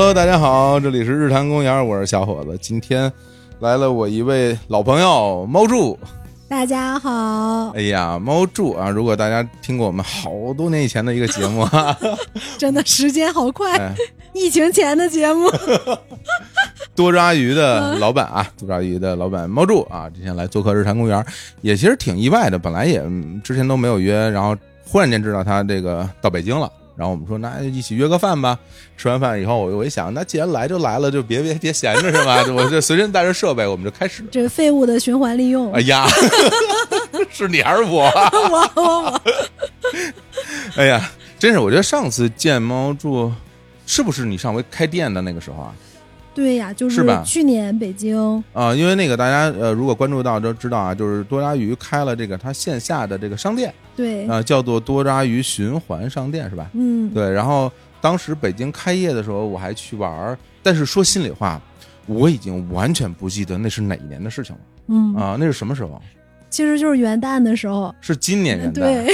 Hello，大家好，这里是日坛公园，我是小伙子。今天来了我一位老朋友猫柱。大家好，哎呀，猫柱啊！如果大家听过我们好多年以前的一个节目，真的时间好快，哎疫情前的节目，多抓鱼的老板啊，多抓鱼的老板猫柱啊，之前来做客日坛公园，也其实挺意外的。本来也嗯之前都没有约，然后忽然间知道他这个到北京了。然后我们说，那一起约个饭吧。吃完饭以后，我我一想，那既然来就来了，就别别别闲着是吧？我就随身带着设备，我们就开始。这废物的循环利用，哎呀，是你还是我？我我我，哎呀，真是，我觉得上次见猫住，是不是你上回开店的那个时候啊？对呀，就是去年北京，啊、因为那个大家呃，如果关注到都知道啊，就是多抓鱼开了这个它线下的这个商店对，啊、叫做多抓鱼循环商店是吧？嗯，对，然后当时北京开业的时候，我还去玩儿，但是说心里话，我已经完全不记得那是哪一年的事情了。嗯，啊、那是什么时候？其实就是元旦的时候，是今年元旦？对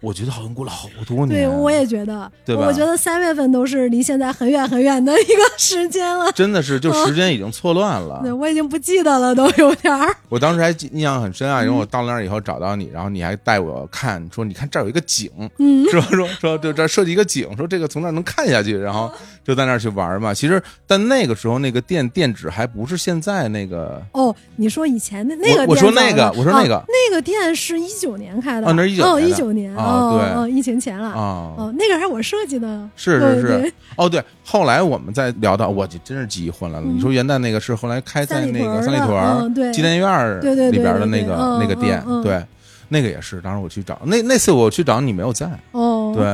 我觉得好像过了好多年。对，我也觉得，对吧我觉得三月份都是离现在很远很远的一个时间了，真的是，就时间已经错乱了。对我已经不记得了，都有点儿，我当时还记印象很深啊，因为嗯我到那儿以后找到你，然后你还带我看，说你看这儿有一个井，嗯，说说说就这儿设计一个井，说这个从那儿能看下去，然后就在那儿去玩嘛。其实，但那个时候那个店店址还不是现在那个哦，你说以前的那个我我说那个我说那个哦那个店是一九年开的，哦那是19哦，年的一九年，啊哦对。哦，疫情前了，啊，哦，那个还是我设计的，是是是。哦对，后来我们再聊到，我这真是记忆混乱了。嗯。你说元旦那个是后来开在那个三里屯对纪念院儿对对对里边的那个那个店，对，那个也是。当时我去找那那次我去找你没有在，哦，对，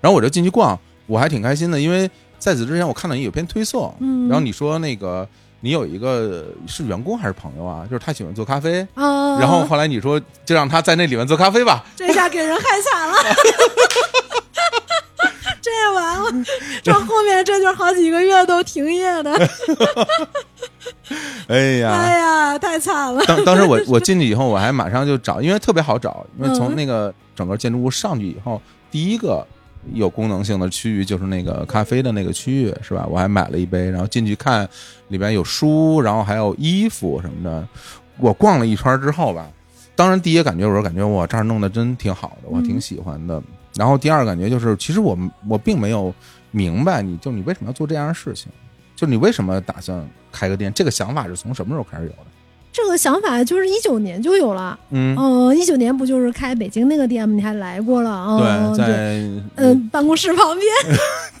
然后我就进去逛，我还挺开心的，因为在此之前我看到你有篇推送，嗯，然后你说那个你有一个是员工还是朋友啊，就是他喜欢做咖啡，啊，然后后来你说就让他在那里面做咖啡吧，这下给人害惨了。这完了，这后面这就好几个月都停业的，哎呀。哎呀，太惨了。当当时我我进去以后，我还马上就找，因为特别好找，因为从嗯那个整个建筑物上去以后，第一个有功能性的区域就是那个咖啡的那个区域，是吧？我还买了一杯，然后进去看里边有书，然后还有衣服什么的。我逛了一圈之后吧，当然第一个感觉我是感觉我，这儿弄得真挺好的，我挺喜欢的。然后第二个感觉就是，其实我我并没有明白你就你为什么要做这样的事情，就你为什么打算开个店？这个想法是从什么时候开始有的？这个想法就是一九年就有了，嗯，嗯，一九年不就是开北京那个店吗？你还来过了啊？对，对，在嗯，办公室旁边，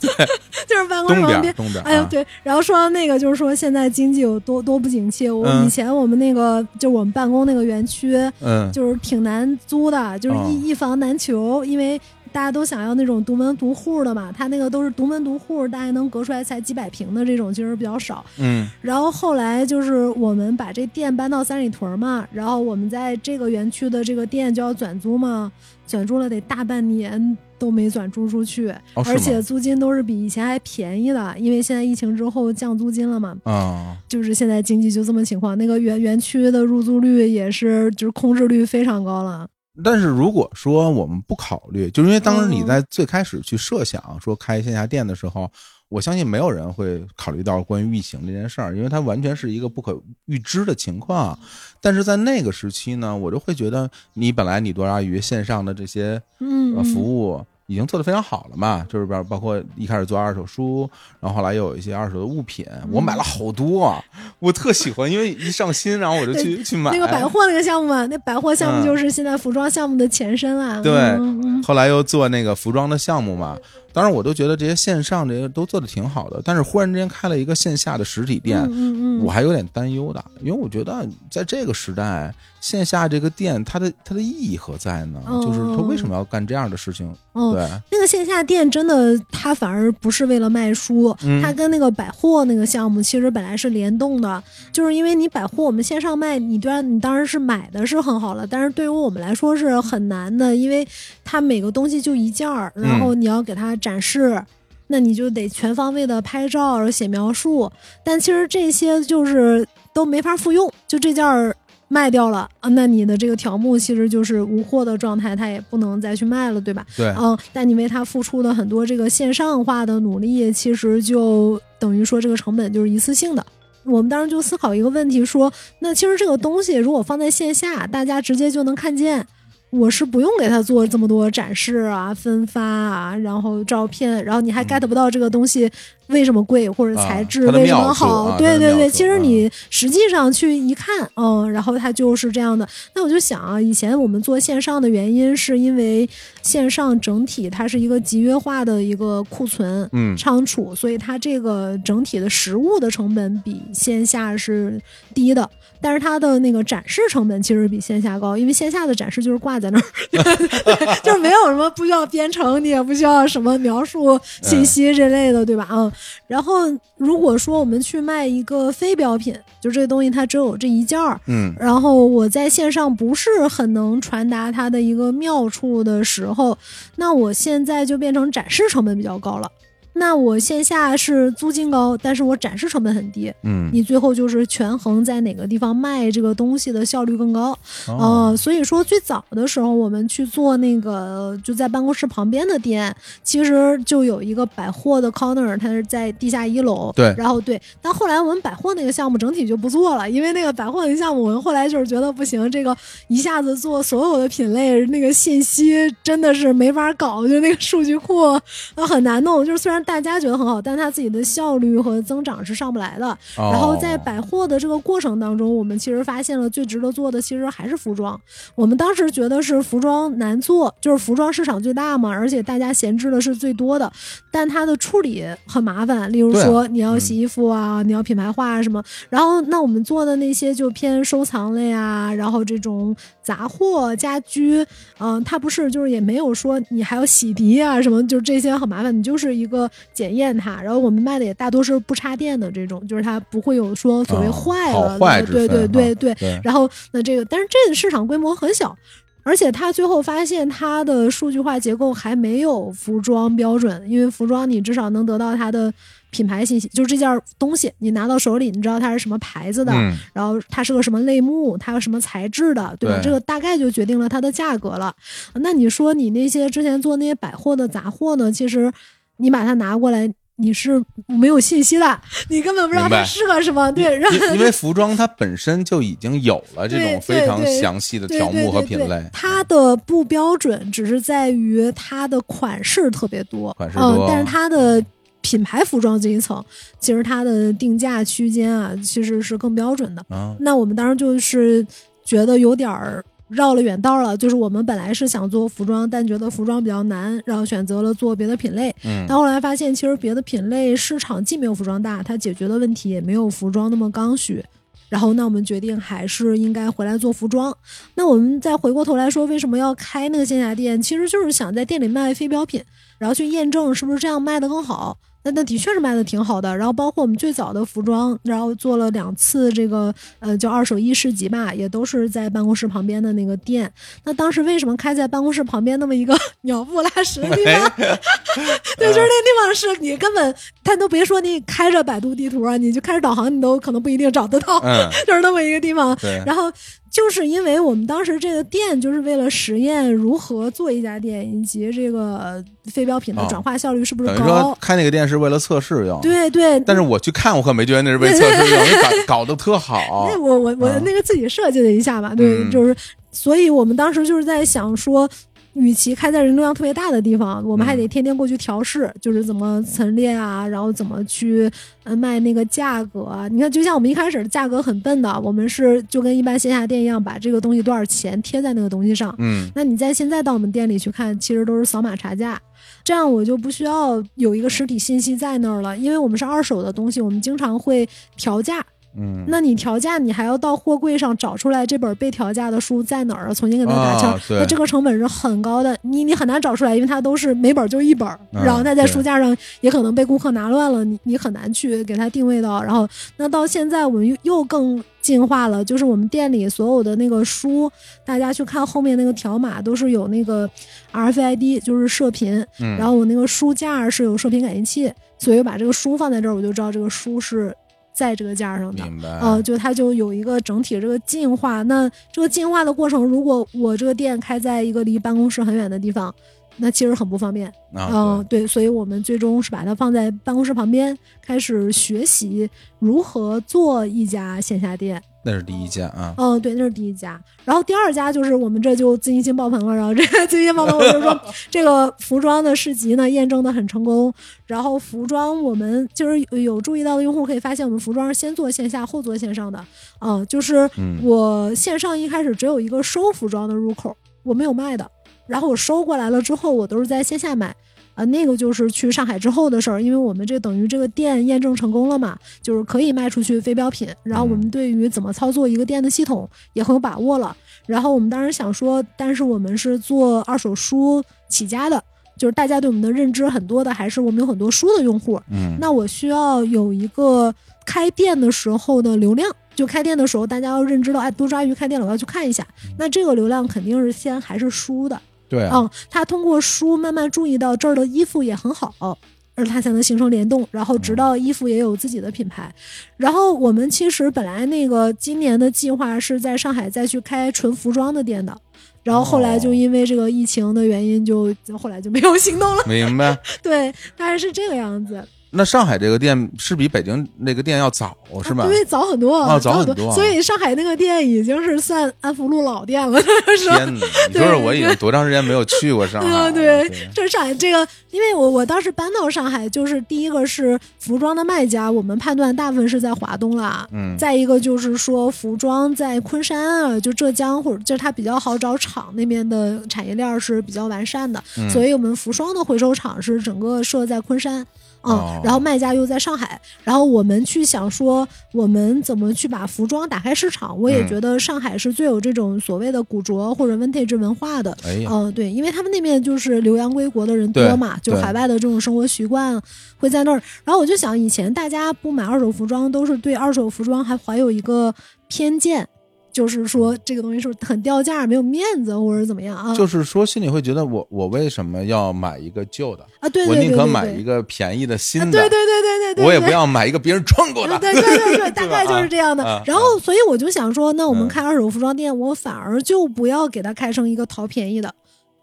就是办公室旁边。东边，哎呀，啊，对，然后说到那个，就是说现在经济有多多不景气。我嗯以前我们那个，就我们办公那个园区，嗯，就是挺难租的，就是哦一、一房难求，因为大家都想要那种独门独户的嘛。他那个都是独门独户，大概能隔出来才几百平的这种，其实比较少。嗯然后后来就是我们把这店搬到三里屯嘛，然后我们在这个园区的这个店就要转租嘛，转租了得大半年都没转租出去，哦而且租金都是比以前还便宜的，因为现在疫情之后降租金了嘛。啊，就是现在经济就这么情况，那个园园区的入住率也是就是空置率非常高了。但是如果说我们不考虑，就是因为当时你嗯在最开始去设想说开线下店的时候，我相信没有人会考虑到关于疫情这件事儿，因为它完全是一个不可预知的情况。但是在那个时期呢，我就会觉得你本来你多抓鱼线上的这些嗯服务已经做得非常好了嘛，就是包包括一开始做二手书，然后后来又有一些二手的物品，我买了好多啊，我特喜欢，因为一上新，然后我就去 去买。那个百货那个项目嘛，那百货项目就是现在服装项目的前身啊。嗯对后来又做那个服装的项目嘛，当然我都觉得这些线上这些都做的挺好的，但是忽然之间开了一个线下的实体店，嗯嗯嗯，我还有点担忧的，因为我觉得在这个时代，线下这个店它的它的意义何在呢？哦。就是它为什么要干这样的事情？哦，对，那个线下店真的，它反而不是为了卖书，嗯。它跟那个百货那个项目其实本来是联动的，就是因为你百货我们线上卖，你当然你当然是买的是很好了，但是对于我们来说是很难的，因为它每个东西就一件儿，然后你要给它展示。那你就得全方位的拍照，然后写描述，但其实这些就是都没法复用。就这件儿卖掉了啊，那你的这个条目其实就是无货的状态，它也不能再去卖了，对吧？对，嗯，但你为它付出的很多这个线上化的努力，其实就等于说这个成本就是一次性的。我们当时就思考一个问题，说那其实这个东西如果放在线下，大家直接就能看见。我是不用给他做这么多展示啊、分发啊，然后照片，然后你还 get 不到这个东西为什么贵或者材质为什么好？对对对，其实你实际上去一看，嗯，然后它就是这样的。那我就想啊，以前我们做线上的原因是因为线上整体它是一个集约化的一个库存、嗯仓储，所以它这个整体的实物的成本比线下是低的。但是它的那个展示成本其实比线下高，因为线下的展示就是挂在那儿，就是没有什么不需要编程，你也不需要什么描述信息之类的，对吧？嗯。然后如果说我们去卖一个非标品，就这个东西它只有这一件儿，嗯，然后我在线上不是很能传达它的一个妙处的时候，那我现在就变成展示成本比较高了。那我线下是租金高，但是我展示成本很低，嗯，你最后就是权衡在哪个地方卖这个东西的效率更高，哦。呃，所以说最早的时候我们去做那个就在办公室旁边的店，其实就有一个百货的 corner，它是在地下一楼，对然后对，但后来我们百货那个项目整体就不做了，因为那个百货那个项目我们后来就是觉得不行，这个一下子做所有的品类，那个信息真的是没法搞，就那个数据库 呃很难弄，就是虽然大家觉得很好，但它自己的效率和增长是上不来的。哦然后在百货的这个过程当中，我们其实发现了最值得做的其实还是服装。我们当时觉得是服装难做，就是服装市场最大嘛，而且大家闲置的是最多的，但它的处理很麻烦。例如说你要洗衣服啊，你要品牌化啊什么。然后那我们做的那些就偏收藏类啊，然后这种杂货、家居，嗯、它不是就是也没有说你还要洗涤啊什么，就这些很麻烦，你就是一个检验它。然后我们卖的也大多是不插电的这种，就是它不会有说所谓哦坏了对对对对。对，然后那这个，但是这个市场规模很小。而且他最后发现，它的数据化结构还没有服装标准，因为服装你至少能得到它的品牌信息，就是这件东西你拿到手里，你知道它是什么牌子的，嗯，然后它是个什么类目，它有什么材质的，对吧？对这个大概就决定了它的价格了。那你说你那些之前做那些百货的杂货呢？其实你把它拿过来，你是没有信息的，你根本不知道它适合什么。对，然后因 因为服装它本身就已经有了这种非常详细的条目和品类，它的不标准只是在于它的款式特别多，款式多嗯，但是它的品牌服装这一层，其实它的定价区间啊，其实是更标准的。啊，那我们当时就是觉得有点儿绕了远道了，就是我们本来是想做服装，但觉得服装比较难，然后选择了做别的品类。嗯但后来发现，其实别的品类市场既没有服装大，它解决的问题也没有服装那么刚需。然后，那我们决定还是应该回来做服装。那我们再回过头来说，为什么要开那个线下店？其实就是想在店里卖非标品，然后去验证是不是这样卖的更好。那那的确是卖的挺好的。然后包括我们最早的服装，然后做了两次这个呃叫二手衣市集吧，也都是在办公室旁边的那个店。那当时为什么开在办公室旁边那么一个 鸟不拉屎的地方？对，就是那地方是你根本，他都别说你开着百度地图啊，你就开着导航，你都可能不一定找得到，嗯，就是那么一个地方。然后就是因为我们当时这个店就是为了实验如何做一家店，以及这个非标品的哦转化效率是不是高。开那个店是为了测试用，，对对，但是我去看，我可没觉得那是为测试用，你搞搞得特好 那，我我我啊那个自己设计了一下吧，对，嗯就是，所以我们当时就是在想说。与其开在人流量特别大的地方，我们还嗯得天天过去调试，就是怎么陈列啊，然后怎么去呃卖那个价格啊。你看，就像我们一开始的价格很笨的，我们是就跟一般线下店一样，把这个东西多少钱贴在那个东西上。嗯，那你在现在到我们店里去看，其实都是扫码查价，这样我就不需要有一个实体信息在那儿了，因为我们是二手的东西，我们经常会调价。嗯，那你调价，你还要到货柜上找出来这本被调价的书在哪儿，重新给它打枪，那这个成本是很高的，你你很难找出来，因为它都是每本就一本，嗯然后它在书架上也可能被顾客拿乱了，你你很难去给它定位到。然后那到现在我们又又更进化了，就是我们店里所有的那个书，大家去看后面那个条码都是有那个 RFID，就是射频，嗯，然后我那个书架是有射频感应器，所以我把这个书放在这儿，我就知道这个书是在这个架上的。明白。呃，就它就有一个整体这个进化。那这个进化的过程，如果我这个店开在一个离办公室很远的地方，那其实很不方便。啊，嗯、对对，所以我们最终是把它放在办公室旁边，开始学习如何做一家线下店。那是第一家啊。嗯，对，那是第一家。然后第二家就是我们这就自信心爆棚了。然后这个 自信心爆棚，我就说 这个服装的市集呢验证的很成功。然后服装我们就是有有注意到的用户可以发现，我们服装是先做线下后做线上的。嗯，就是嗯我线上一开始只有一个收服装的入口，我没有卖的。然后我收过来了之后，我都是在线下买。啊，那个就是去上海之后的事儿，因为我们这等于这个店验证成功了嘛，就是可以卖出去非标品。然后我们对于怎么操作一个店的系统也很有把握了。然后我们当时想说，但是我们是做二手书起家的，就是大家对我们的认知很多的还是我们有很多书的用户。嗯，那我需要有一个开店的时候的流量，就开店的时候大家要认知到，哎，多抓鱼开店了，我要去看一下。那这个流量肯定是先还是书的。对啊，嗯，他通过书慢慢注意到这儿的衣服也很好，而他才能形成联动，然后直到衣服也有自己的品牌。然后我们其实本来那个今年的计划是在上海再去开纯服装的店的。然后后来就因为这个疫情的原因就，就后来就没有行动了。明白。对，大概是这个样子。那上海这个店是比北京那个店要早是吧？对，早很多，啊，早很多。所以上海那个店已经是算安福路老店了，是吧？天哪！你说说我已经多长时间没有去过上海了？对，这上海这个，因为我我当时搬到上海，就是第一个是服装的卖家，我们判断大部分是在华东啦。嗯。再一个就是说，服装在昆山啊，就浙江或者就是它比较好找厂那边的产业链是比较完善的，嗯、所以我们服装的回收厂是整个设在昆山。嗯，哦、然后卖家又在上海，然后我们去想说，我们怎么去把服装打开市场？我也嗯觉得上海是最有这种所谓的古着或者 vintage 文化的。哎呀，嗯、呃，对，因为他们那边就是留洋归国的人多嘛，就海外的这种生活习惯会在那儿。然后我就想，以前大家不买二手服装，都是对二手服装还怀有一个偏见。就是说，这个东西是很掉价，没有面子，或者怎么样啊？就是说，心里会觉得我我为什么要买一个旧的啊？对，我宁可买一个便宜的新的。对对对对对对，我也不要买一个别人穿过的。对对对对，大概就是这样的。啊、然后，所以我就想说，那我们开二手服装店，我反而就不要给它开成一个淘便宜的。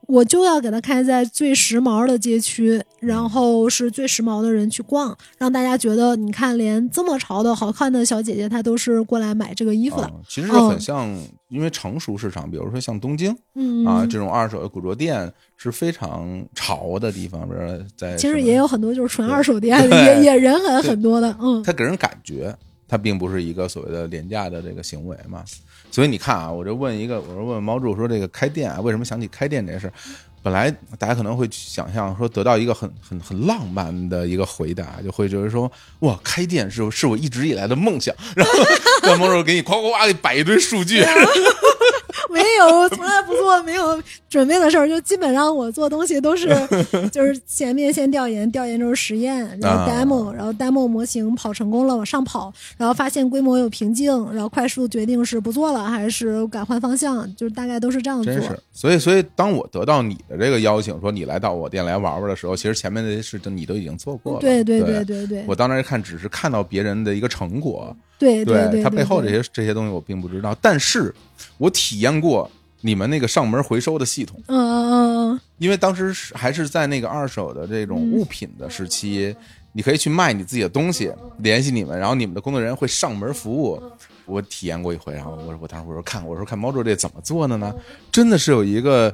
我就要给它开在最时髦的街区，然后是最时髦的人去逛，让大家觉得，你看，连这么潮的好看的小姐姐，她都是过来买这个衣服的。嗯、其实很像，嗯、因为成熟市场，比如说像东京，嗯啊，这种二手的古着店是非常潮的地方，比如在其实也有很多就是纯二手店，也 也人很很多的，嗯，它给人感觉。它并不是一个所谓的廉价的这个行为嘛，所以你看啊，我就问一个，我说问猫柱说这个开店啊，为什么想起开店这事？本来大家可能会想象说得到一个很很很浪漫的一个回答，就会觉得说哇，开店是是我一直以来的梦想，然后让猫柱给你夸夸夸给摆一堆数据。没有，从来不做没有准备的事儿，就基本上我做东西都是，就是前面先调研，调研就是实验，然后 demo，、啊、然后 demo 模型跑成功了往上跑，然后发现规模有瓶颈，然后快速决定是不做了还是改换方向，就是大概都是这样做。真是，所以所以当我得到你的这个邀请，说你来到我店来玩玩的时候，其实前面那些事情你都已经做过了。对对对对对。我当时看只是看到别人的一个成果。对对对，它背后这些这些东西我并不知道，但是我体验过你们那个上门回收的系统，嗯嗯嗯，因为当时是还是在那个二手的这种物品的时期，你可以去卖你自己的东西，联系你们，然后你们的工作人员会上门服务。我体验过一回，然后我说我当时我说看我说看猫柱这怎么做的呢？真的是有一个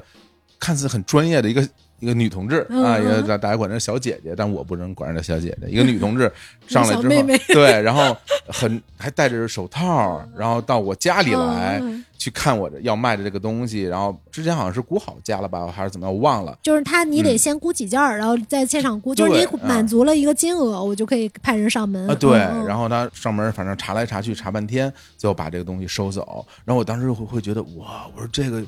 看似很专业的一个。一个女同志啊，一个大大家管她小姐姐，但我不能管她叫小姐姐。一个女同志上来之后，对，然后很还戴着手套，然后到我家里来、嗯、去看我要卖的这个东西。然后之前好像是估好价了吧，还是怎么样，我忘了。就是他，你得先估几件儿，嗯、然后在现场估，就是你满足了一个金额，我就可以派人上门啊。对，嗯、然后他上门，反正查来查去查半天，最后把这个东西收走。然后我当时会会觉得哇，我说这个。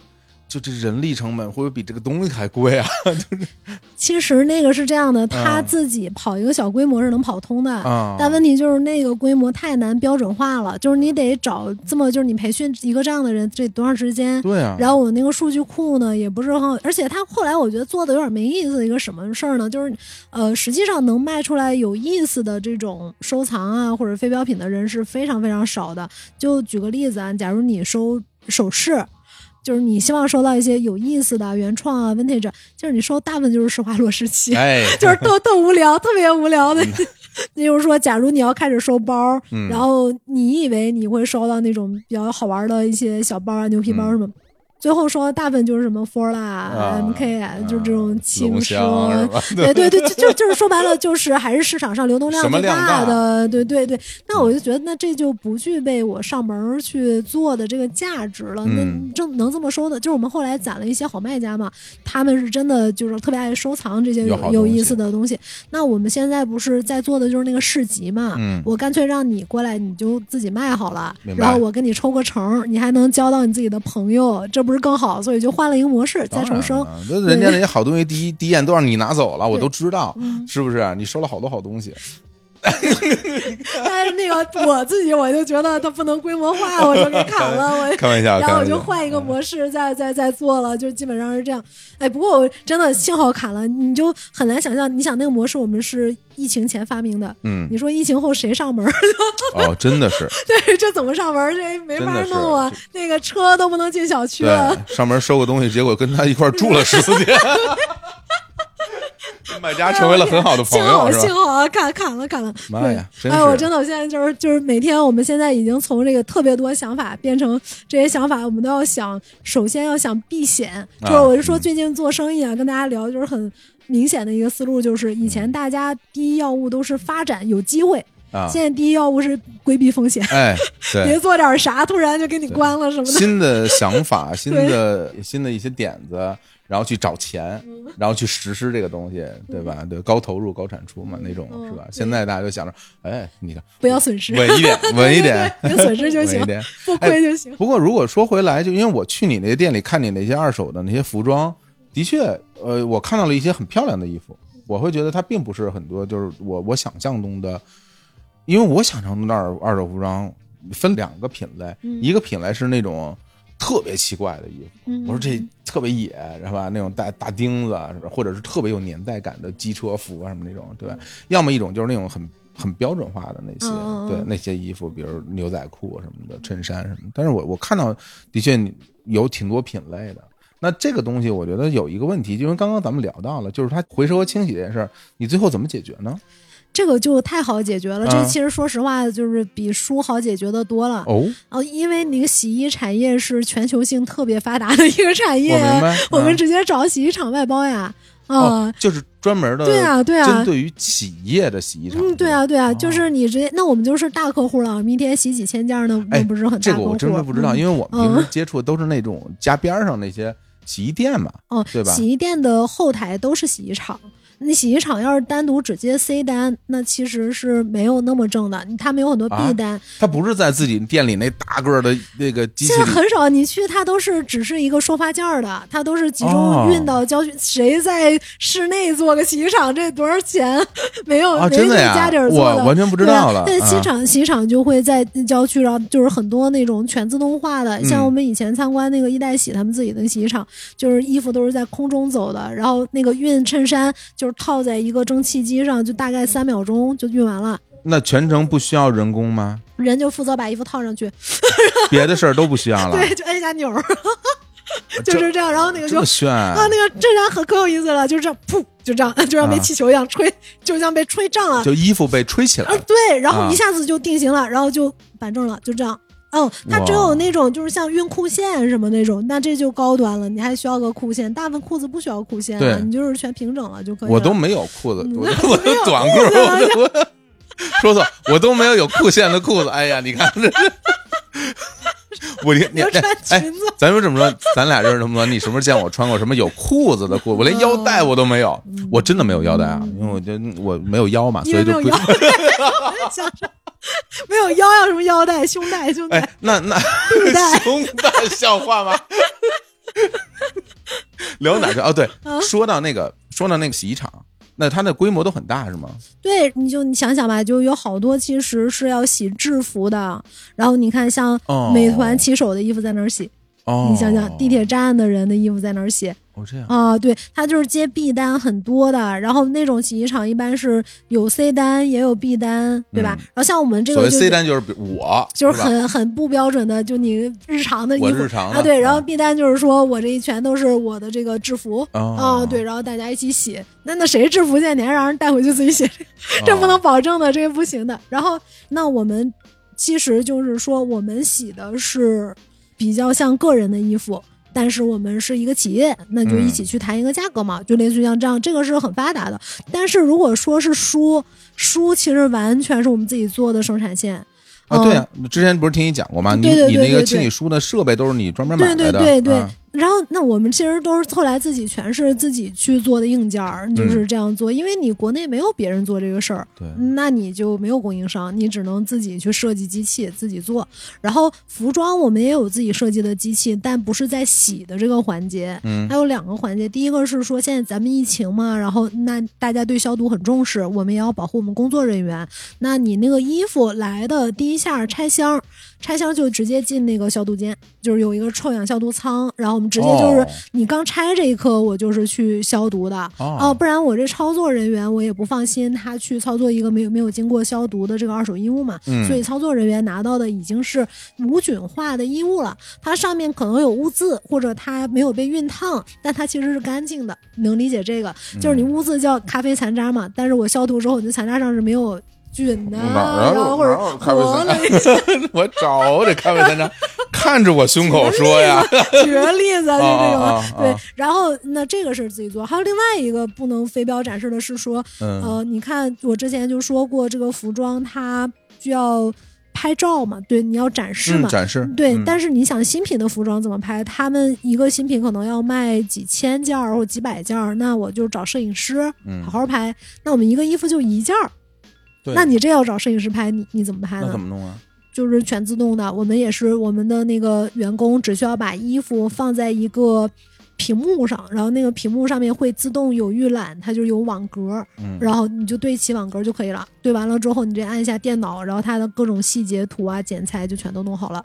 就这人力成本会不会比这个东西还贵啊？就是其实那个是这样的，他嗯自己跑一个小规模是能跑通的，啊，但问题就是那个规模太难标准化了，就是你得找这么就是你培训一个这样的人，这多长时间？对啊，然后我那个数据库呢也不是很好，而且他后来我觉得做的有点没意思的一个什么事儿呢？就是呃，实际上能卖出来有意思的这种收藏啊或者非标品的人是非常非常少的。就举个例子啊，假如你收首饰。就是你希望收到一些有意思的原创啊，vintage，就是你收大部分就是施华洛世奇，哎，就是特 特无聊，特别无聊的。那就是说，假如你要开始收包，嗯然后你以为你会收到那种比较好玩的一些小包啊、牛皮包什么，最后说的大部分就是什么 Forla、啊 MK，啊，就是这种轻龙奢？对对对，就就就是说白了，就是还是市场上流动量最大的，对对对。那我就觉得，那这就不具备我上门儿去做的这个价值了。嗯那正能这么说的，就是我们后来攒了一些好卖家嘛，他们是真的就是特别爱收藏这些有有有意思的东西。那我们现在不是在做的就是那个市集嘛，嗯我干脆让你过来，你就自己卖好了然后我跟你抽个成，你还能交到你自己的朋友，这不是更好？所以就换了一个模式，再重生。了，那人家那些好东西，第一第一眼都让你拿走了，我都知道，嗯是不是？你收了好多好东西，但是那个我自己我就觉得它不能规模化，我就给砍了，我开玩笑，然后我就换一个模式再再再做了，就基本上是这样。哎，不过我真的幸好砍了，你就很难想象，你想那个模式我们是疫情前发明的，嗯，你说疫情后谁上门？哦，真的是，对，这怎么上门？这没法弄啊，那个车都不能进小区了。上门收个东西，结果跟他一块住了十四天，跟卖家成为了很好的朋幸好友，是吧？幸好啊，砍砍了砍了。妈呀，哎，我真的，我现在就是就是每天，我们现在已经从这个特别多想法变成这些想法，我们都要想，首先要想避险。就是我就说，最近做生意啊，跟大家聊，就是很明显的一个思路，就是以前大家第一要务都是发展有机会，啊，现在第一要务是规避风险，哎，对。别，做点啥突然就给你关了什么的。新的想法，新的新的一些点子，然后去找钱，嗯然后去实施这个东西，对吧？对，高投入高产出嘛，那种嗯是吧？现在大家就想着，哎，你看，不要损失，稳一点，稳一点，对对对别损失就稳行一点。不亏就行。不过如果说回来，就因为我去你那个店里看你那些二手的那些服装，的确，呃，我看到了一些很漂亮的衣服，我会觉得它并不是很多，就是我我想象中的，因为我想象中的二二手服装分两个品类，嗯一个品类是那种特别奇怪的衣服，嗯我说这特别野，是吧？那种带大钉子？或者是特别有年代感的机车服啊什么那种，对吧？要么一种就是那种很很标准化的那些，对那些衣服，比如牛仔裤什么的、衬衫什么。但是我我看到的确有挺多品类的。那这个东西，我觉得有一个问题，因为刚刚咱们聊到了，就是它回收和清洗这件事儿，你最后怎么解决呢？这个就太好解决了，这嗯其实说实话就是比书好解决的多了。哦，哦，因为那个洗衣产业是全球性特别发达的一个产业，我们嗯直接找洗衣厂外包呀。啊、哦，就是专门的，对啊对啊针对于企业的洗衣厂。嗯，对啊，对啊，哦就是你直接，那我们就是大客户了，明天洗几千件呢，哎那不是很大？这个我真的不知道，嗯因为我们平嗯时接触的都是那种家边上那些洗衣店嘛，哦，对吧洗衣店的后台都是洗衣厂。你洗衣厂要是单独只接 C 单，那其实是没有那么挣的。他们有很多 B 啊单，他不是在自己店里那大个儿的那个机器现在很少，你去他都是只是一个收发件儿的，他都是集哦中运到郊区。谁在室内做个洗衣厂，这多少钱？没有，啊没真的呀人家底儿做的，我完全不知道了对啊，那洗啊厂洗衣厂就会在郊区，然后就是很多那种全自动化的，像嗯我们以前参观那个一代洗他们自己的洗衣厂，就是衣服都是在空中走的，然后那个熨衬衫就是套在一个蒸汽机上，就大概三秒钟就熨完了。那全程不需要人工吗？人就负责把衣服套上去，别的事儿都不需要了，对，就按一下钮儿，就是这样。然后那个就那个衬衫很可有意思了，就是这样，噗，就这样，就像被啊气球一样吹，就像被吹胀了。就衣服被吹起来啊，了，对，然啊后一下子就定型了，然后就板正了，就这样。哦，它只有那种就是像熨裤线什么那种，那这就高端了，你还需要个裤线，大部分裤子不需要裤线、啊，你就是全平整了就可以了。我都没有裤子，嗯我 我都短裤，我都我说错，我都没有有裤线的裤子。哎呀，你看这，我你你要穿哎裙子，咱就这么说，咱俩认识这么多，你什么时候见我穿过什么有裤子的裤子？我连腰带我都没有，我真的没有腰带啊，因为我觉得我没有腰嘛，所以就不为 没有腰要什么腰带、胸带、胸带、哎，那那带 胸带 像话吗？聊哪去？哦，对啊，说到那个，说到那个洗衣厂，那它的规模都很大是吗？对，你就你想想吧，就有好多其实是要洗制服的，然后你看像哦美团骑手的衣服在那儿洗，哦，你想想地铁站的人的衣服在哪儿洗哦这样，啊，对，他就是接 B 单很多的，然后那种洗衣厂一般是有 C 单也有 B 单，对吧？嗯。然后像我们这所谓个就 C 单就是我，就是吧？很很不标准的，就你日常的衣服。日常啊，对，然后嗯 B 单就是说我这一全都是我的这个制服。哦。啊，对，，然后大家一起洗，那那谁制服去？你还让人带回去自己洗，这不哦能保证的，这个不行的。然后，那我们其实就是说，我们洗的是比较像个人的衣服，但是我们是一个企业，那就一起去谈一个价格嘛，就类似于像这样，这个是很发达的。但是如果说是书，书其实完全是我们自己做的生产线。啊，对嗯啊，之前不是听你讲过吗？你对对你那个清理书的设备都是你专门买的，对对对啊，然后那我们其实都是后来自己全是自己去做的硬件儿，嗯就是这样做，因为你国内没有别人做这个事儿，对，那你就没有供应商，你只能自己去设计机器自己做。然后服装我们也有自己设计的机器，但不是在洗的这个环节，嗯还有两个环节，第一个是说现在咱们疫情嘛，然后那大家对消毒很重视，我们也要保护我们工作人员。那你那个衣服来的第一下拆箱，拆箱就直接进那个消毒间，就是有一个臭氧消毒舱，然后我们直接就是哦你刚拆这一刻，我就是去消毒的。哦哦，不然我这操作人员我也不放心他去操作一个没有没有经过消毒的这个二手衣物嘛，嗯所以操作人员拿到的已经是无菌化的衣物了，它上面可能有污渍或者它没有被熨烫，但它其实是干净的，能理解这个？就是嗯你污渍叫咖啡残渣嘛，但是我消毒之后，你的残渣上是没有菌的，哪儿？啊然后或者 我找这咖啡残渣，看着我胸口说呀，举个例子，就这种对啊。然后那这个是自己做，还有另外一个不能非标展示的是说，嗯。呃，你看我之前就说过，这个服装它需要拍照嘛，对，你要展示嘛。嗯展示，对，嗯。但是你想新品的服装怎么拍？他们一个新品可能要卖几千件儿或几百件儿，那我就找摄影师嗯。好好拍。那我们一个衣服就一件儿，对那你这要找摄影师拍，你你怎么拍呢？那怎么弄啊？就是全自动的。我们也是我们的那个员工只需要把衣服放在一个屏幕上，然后那个屏幕上面会自动有预览，它就有网格，嗯，然后你就对齐网格就可以了。对完了之后，你再按一下电脑，然后它的各种细节图啊、剪裁就全都弄好了，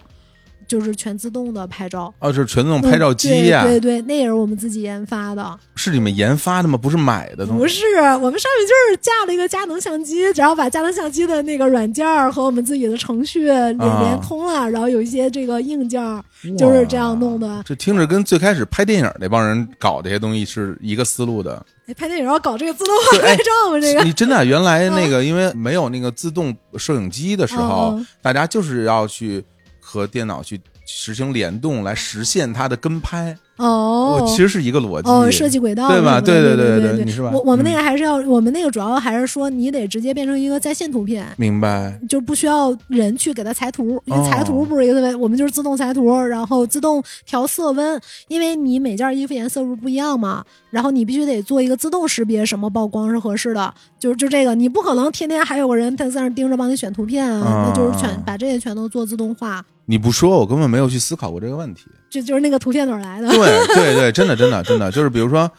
就是全自动的拍照。哦，这是全自动拍照机呀，嗯对对对，那也是我们自己研发的，是你们研发的吗？不是买的东西？不是我们上面就是架了一个佳能相机，然后把佳能相机的那个软件和我们自己的程序连啊连通了，然后有一些这个硬件就是这样弄的哇。这听着跟最开始拍电影那帮人搞这些东西是一个思路的。哎，拍电影要搞这个自动化拍照吗？这个你真的原来那个，因为没有那个自动摄影机的时候大家就是要去和电脑去实行联动来实现它的跟拍。哦，其实是一个逻辑。哦，设计轨道对吧对对对对对对你是吧我我们那嗯个还是要，我们那个主要还是说你得直接变成一个在线图片。明白。就不需要人去给它裁图，因为哦裁图不是一个我们就是自动裁图，然后自动调色温，因为你每件衣服颜色不是不一样嘛，然后你必须得做一个自动识别什么曝光是合适的，就就这个，你不可能天天还有个人他在那盯着帮你选图片啊，啊那就是全把这些全都做自动化，你不说，我根本没有去思考过这个问题。这就是那个图片哪儿来的？对对对，真的真的真的，就是比如说，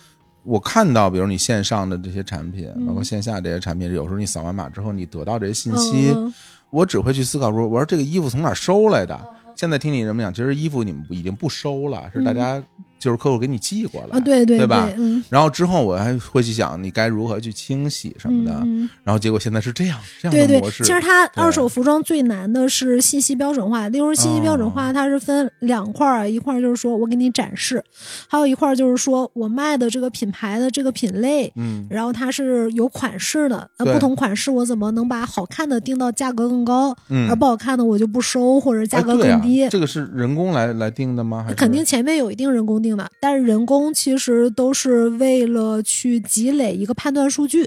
我看到，比如你线上的这些产品，嗯包括线下这些产品，有时候你扫完码之后，你得到这些信息，嗯我只会去思考说，我说这个衣服从哪儿收来的？现在听你这么讲，其实衣服你们已经不收了，是大家就是客户给你寄过来，啊，对对对吧嗯然后之后我还会去想你该如何去清洗什么的，嗯嗯然后结果现在是这样这样对对的模，式。其实它二手服装最难的是信息标准化。例如信息标准哦化，它是分两块儿，一块儿就是说我给你展示，还有一块儿就是说我卖的这个品牌的这个品类。嗯，然后它是有款式的，那不同款式我怎么能把好看的定到价格更高，嗯而不好看的我就不收或者价格哎啊更低？这个是人工来来定的吗？还是肯定前面有一定人工定的，但是人工其实都是为了去积累一个判断数据。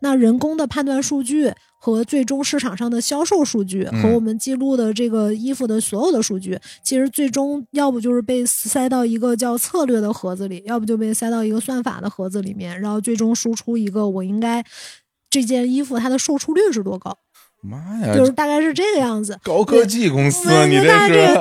那人工的判断数据和最终市场上的销售数据嗯和我们记录的这个衣服的所有的数据，其实最终要不就是被塞到一个叫策略的盒子里，要不就被塞到一个算法的盒子里面，然后最终输出一个我应该这件衣服它的售出率是多高。妈呀，就是大概是这个样子。高科技公司，因为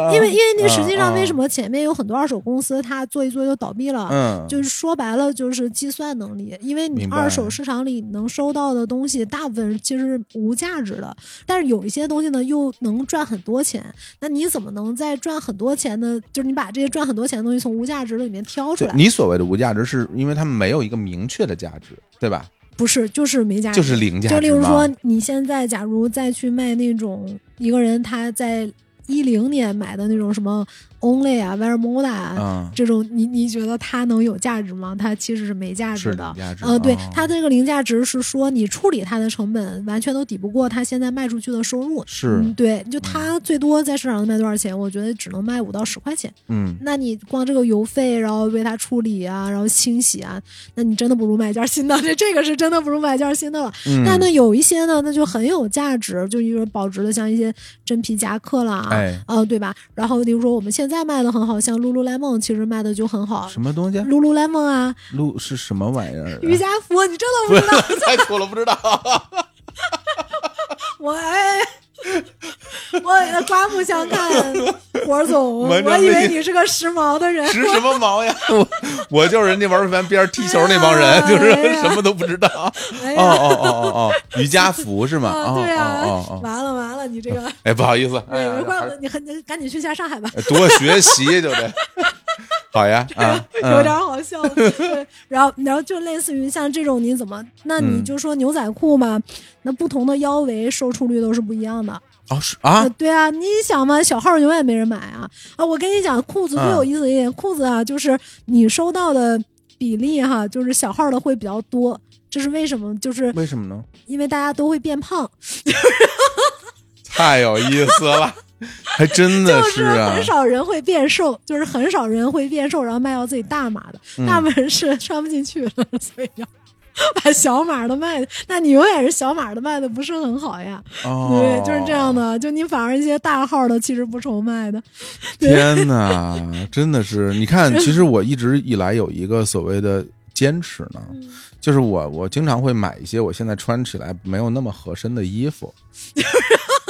因为那实际啊上为什么？前面有很多二手公司，它做一做就倒闭了？嗯，就是说白了，就是计算能力，因为你二手市场里能收到的东西，大部分其实是无价值的，但是有一些东西呢又能赚很多钱。那你怎么能在赚很多钱的，就是你把这些赚很多钱的东西从无价值的里面挑出来？你所谓的无价值，是因为他们没有一个明确的价值，对吧？不是，就是没价值，就是零价值就例如说，你现在假如再去卖那种一个人他在一零年买的那种什么 Only 啊、Vermoda 啊。嗯，这种你你觉得它能有价值吗？它其实是没价值的。呃，对哦，它这个零价值是说你处理它的成本完全都抵不过它现在卖出去的收入。是嗯，对，就它最多在市场上卖多少钱？我觉得只能卖五到十块钱。嗯，那你光这个邮费，然后为它处理啊，然后清洗啊，那你真的不如买件新的。这 这个是真的不如买件新的了。嗯但那，有一些呢，那就很有价值，就比如说保值的，像一些真皮夹克啦，哎呃，对吧？然后比如说我们现在卖的很好，像 Lululemon 其实卖的就很好什么东西啊？，Lululemon 啊，露是什么玩意儿啊？瑜伽服，你真的不知道？太土了，不知道。我哎，我刮目相看，火总，我以为你是个时髦的人。值什么 毛呀？我我就是人家玩完边踢球那帮人，哎就是什么都不知道。哎，哦哦哦哦哦，瑜伽服是吗？对呀、哦哦哦。完了完了，你这个，哎，不好意思，你很你赶紧去一下上海吧。哎多学习就得。好呀，啊，有点嗯好笑，对，然后然后就类似于像这种，你怎么？那你嗯就说牛仔裤嘛，那不同的腰围收出率都是不一样的。哦是啊呃，对啊，你想嘛，小号永远没人买啊啊！我跟你讲，裤子最嗯有意思的一点，裤子啊，就是你收到的比例哈，就是小号的会比较多。这是为什么？就是为什么呢？因为大家都会变胖，太有意思了，还真的就是啊很。少人会变瘦，就是很少人会变瘦，然后卖到自己大码的，嗯大部分人是穿不进去了，所以要 把小码的卖。那你永远是小码的卖的不是很好呀，哦，对，就是这样。的。就你反而一些大号的其实不愁卖的，天哪，真的是！你看，其实我一直以来有一个所谓的坚持呢，嗯就是我我经常会买一些我现在穿起来没有那么合身的衣服。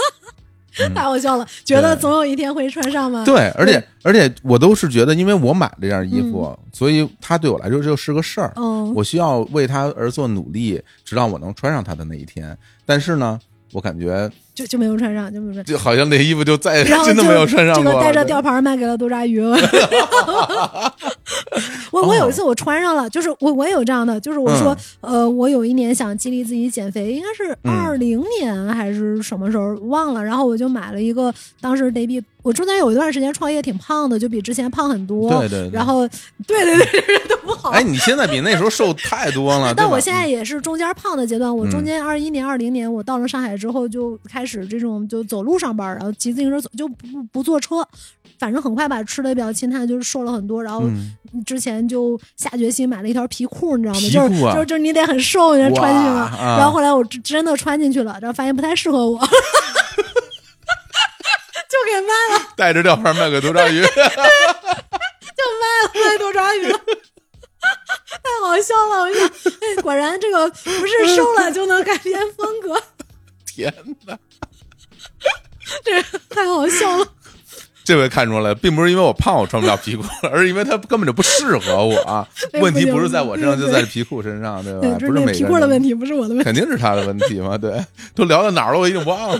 太好笑了，觉得总有一天会穿上吗？对，而且而且我都是觉得，因为我买这件衣服，嗯所以它对我来说就是个事儿。嗯，我需要为它而做努力，直到我能穿上它的那一天。但是呢，我感觉就就没有穿上，就没有穿上。就好像那衣服就再就 真的没有穿上过了。这个带着吊牌卖给了多抓鱼。我我有一次我穿上了，就是我我也有这样的，就是我说，呃，我有一年想激励自己减肥，应该是嗯二零年还是什么时候忘了，然后我就买了一个，当时得比我中间有一段时间创业挺胖的，就比之前胖很多。对对对然后对对对，都不好。哎，你现在比那时候瘦太多了。但我现在也是中间胖的阶段，我嗯中间二一年、二零年我到了上海之后，就开始这种就走路上班，然后骑自行车走，就不不坐车，反正很快把吃的比较清淡，就是瘦了很多。然后嗯之前就下决心买了一条皮裤，你知道吗？就是就是就是你得很瘦，你才穿进去然后后来我真真的穿进去了，然后发现不太适合我，就给卖了，带着吊牌卖给多抓鱼。就卖了，卖多抓鱼了。太好笑了！我想，哎，果然这个不是瘦了就能改变风格，天哪！这太好笑了。这回看出来，并不是因为我胖我穿不了皮裤，而是因为它根本就不适合我啊。问题不是在我身上，就在皮裤身上，对吧？不是皮裤的问题，不是我的问题。肯定是他的问题嘛。对，都聊到哪儿了？我已经忘了。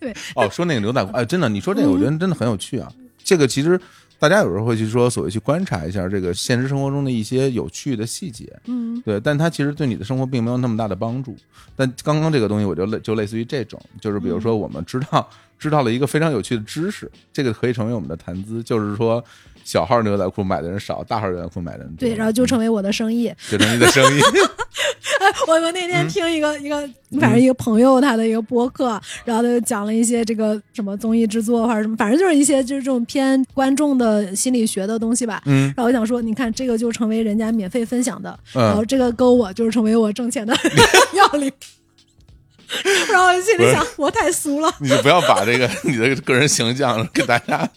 对，哦，说那个牛仔裤，哎，真的，你说这个，我觉得真的很有趣啊。这个其实大家有时候会去说，所谓去观察一下这个现实生活中的一些有趣的细节，嗯对，但它其实对你的生活并没有那么大的帮助。但刚刚这个东西，我就类就类似于这种，就是比如说我们知道知道了一个非常有趣的知识，这个可以成为我们的谈资，就是说小号牛仔裤买的人少，大号牛仔裤买的人多，对，然后就成为我的生意。就成你的生意。我我那嗯天听一个、一个，反正一个朋友他的一个播客，然后他就讲了一些这个什么综艺制作或者什么，反正就是一些就是这种偏观众的心理学的东西吧。嗯，然后我想说，你看这个就成为人家免费分享的，嗯然后这个勾我就是成为我挣钱的 要领。然后我心里想，我太俗了。你就不要把这个你的个人形象给大家，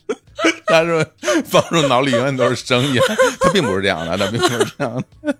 大家说放入脑里永远都是生意，他并不是这样的，他并不是这样的。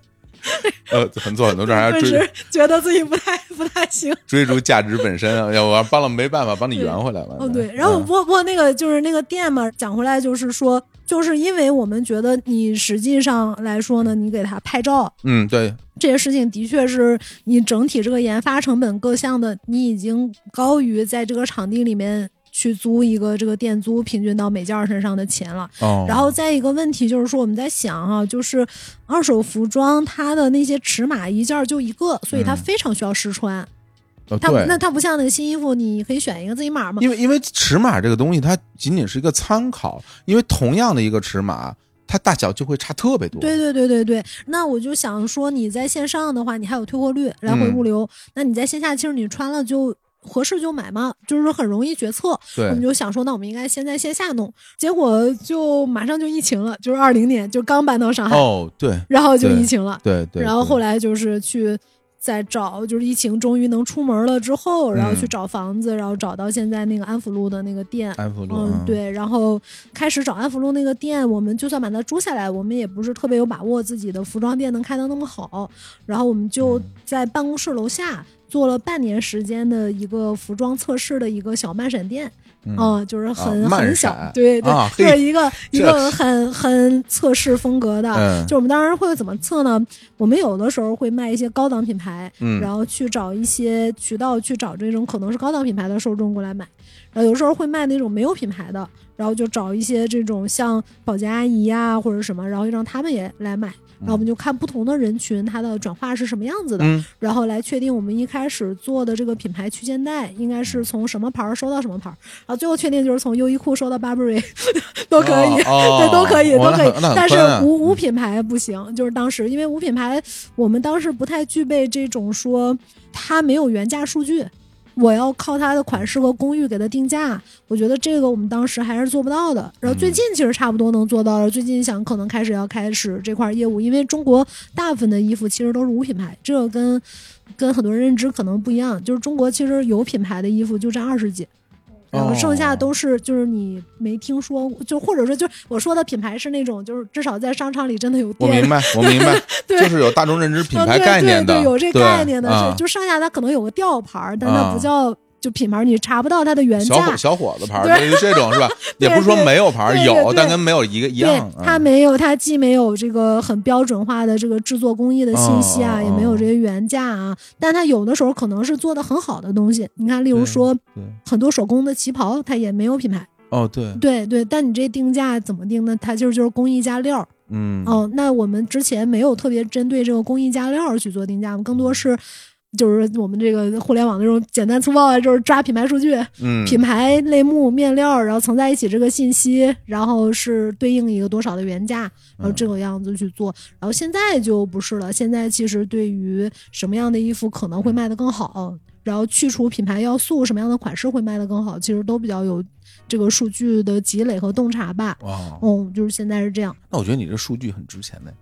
呃，很做很多，这还要追时觉得自己不太不太行。追逐价值本身啊，要我帮了没办法帮你圆回来了。哦，对，然后我不过不过那个就是那个店嘛，讲回来就是说，就是因为我们觉得你实际上来说呢，你给他拍照嗯，对，这些事情，的确是你整体这个研发成本各项的，你已经高于在这个场地里面去租一个这个店租平均到每件儿身上的钱了。哦，然后再一个问题就是说，我们在想哈、就是二手服装它的那些尺码一件儿就一个，所以它嗯非常需要试穿。它那它不像那个新衣服，你可以选一个自己码嘛。因为因为尺码这个东西，它仅仅是一个参考，因为同样的一个尺码，它大小就会差特别多。对对对对对，那我就想说，你在线上的话，你还有退货率，来回嗯物流；那你在线下，其实你穿了就合适就买嘛，就是说很容易决策。对。我们就想说，那我们应该先在线下弄，结果就马上就疫情了，就是二零年就刚搬到上海，哦，对。然后就疫情了，对对，然后后来来就是去。再找，就是疫情终于能出门了之后，然后去嗯找房子，然后找到现在那个安福路的那个店，安福路，嗯，，对，然后开始找安福路那个店，我们就算把它租下来，我们也不是特别有把握自己的服装店能开的那么好，然后我们就嗯。在办公室楼下做了半年时间的一个服装测试的一个小慢闪店，嗯。嗯，就是很、啊很小闪，对对，啊就是一个一个很很测试风格的。嗯。就我们当时会怎么测呢？我们有的时候会卖一些高档品牌，嗯。然后去找一些渠道去找这种可能是高档品牌的受众过来买，然后有时候会卖那种没有品牌的，然后就找一些这种像保洁阿姨呀、或者什么，然后让他们也来买。然后我们就看不同的人群，它的转化是什么样子的，嗯然后来确定我们一开始做的这个品牌区间带应该是从什么牌儿收到什么牌儿，然后最后确定就是从优衣库收到 Burberry 都可以，哦对，都可以，哇都可以但是无无品牌不行，就是当时因为无品牌，我们当时不太具备这种说它没有原价数据。我要靠它的款式和公寓给它定价，我觉得这个我们当时还是做不到的。然后最近其实差不多能做到了，最近想可能开始要开始这块业务，因为中国大部分的衣服其实都是无品牌，这个跟跟很多人认知可能不一样。就是中国其实有品牌的衣服就占二十几，然后剩下都是就是你没听说过，就或者说就我说的品牌是那种就是至少在商场里真的有店，我明白，我明白，对就是有大众认知品牌概念的，对对，有这概念的，就剩下它可能有个吊牌，但它啊不叫就品牌，你查不到它的原价小伙。小伙子牌儿，对于这种是吧？也不是说没有牌儿，有，对对对但跟没有一个一对样。，它嗯没有，它既没有这个很标准化的这个制作工艺的信息啊，也没有这些原价啊，但它有的时候可能是做的很好的东西。你看，例如说很多手工的旗袍，它也没有品牌，哦，对，对对，但你这定价怎么定呢？它就是就是工艺加料，嗯，哦，那我们之前没有特别针对这个工艺加料去做定价，我们更多是就是我们这个互联网的这种简单粗暴的，就是抓品牌数据、嗯，品牌类目、面料，然后层在一起这个信息，然后是对应一个多少的原价，然后这个样子去做。然后现在就不是了，现在其实对于什么样的衣服可能会卖得更好。然后去除品牌要素，什么样的款式会卖得更好，其实都比较有这个数据的积累和洞察吧。哦，嗯，就是现在是这样。那我觉得你这数据很值钱的，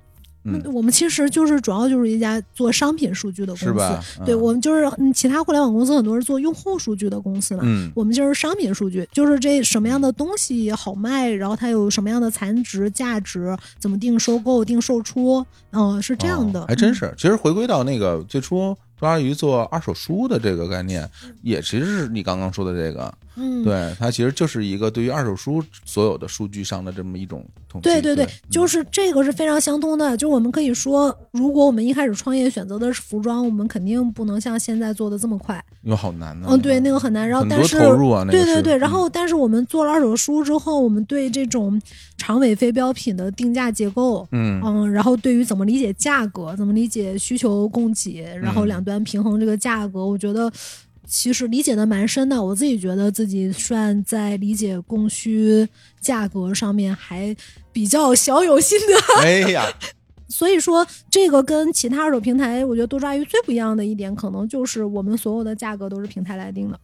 嗯，我们其实就是主要就是一家做商品数据的公司，是吧？对嗯我们就是嗯，其他互联网公司很多是做用户数据的公司嘛。嗯我们就是商品数据，就是这什么样的东西好卖，然后它有什么样的残值、价值，怎么定收购、定售出，嗯、是这样的。哦还真是。其实回归到那个最初周阿姨做二手书的这个概念，也其实是你刚刚说的这个，嗯，对，它其实就是一个对于二手书所有的数据上的这么一种统计。对对对对，，就是这个是非常相通的。就我们可以说，如果我们一开始创业选择的是服装，我们肯定不能像现在做的这么快。哟，好难呢。嗯，对，那个很难。然后但是投入啊，那个对对对，然嗯后但是我们做了二手书之后，我们对这种长尾非标品的定价结构。嗯嗯，然后对于怎么理解价格，怎么理解需求供给，然后嗯两端平衡这个价格，我觉得其实理解的蛮深的。我自己觉得自己算在理解供需价格上面还比较小有心得。哎呀，所以说，这个跟其他二手平台，我觉得多抓鱼最不一样的一点，可能就是我们所有的价格都是平台来定的。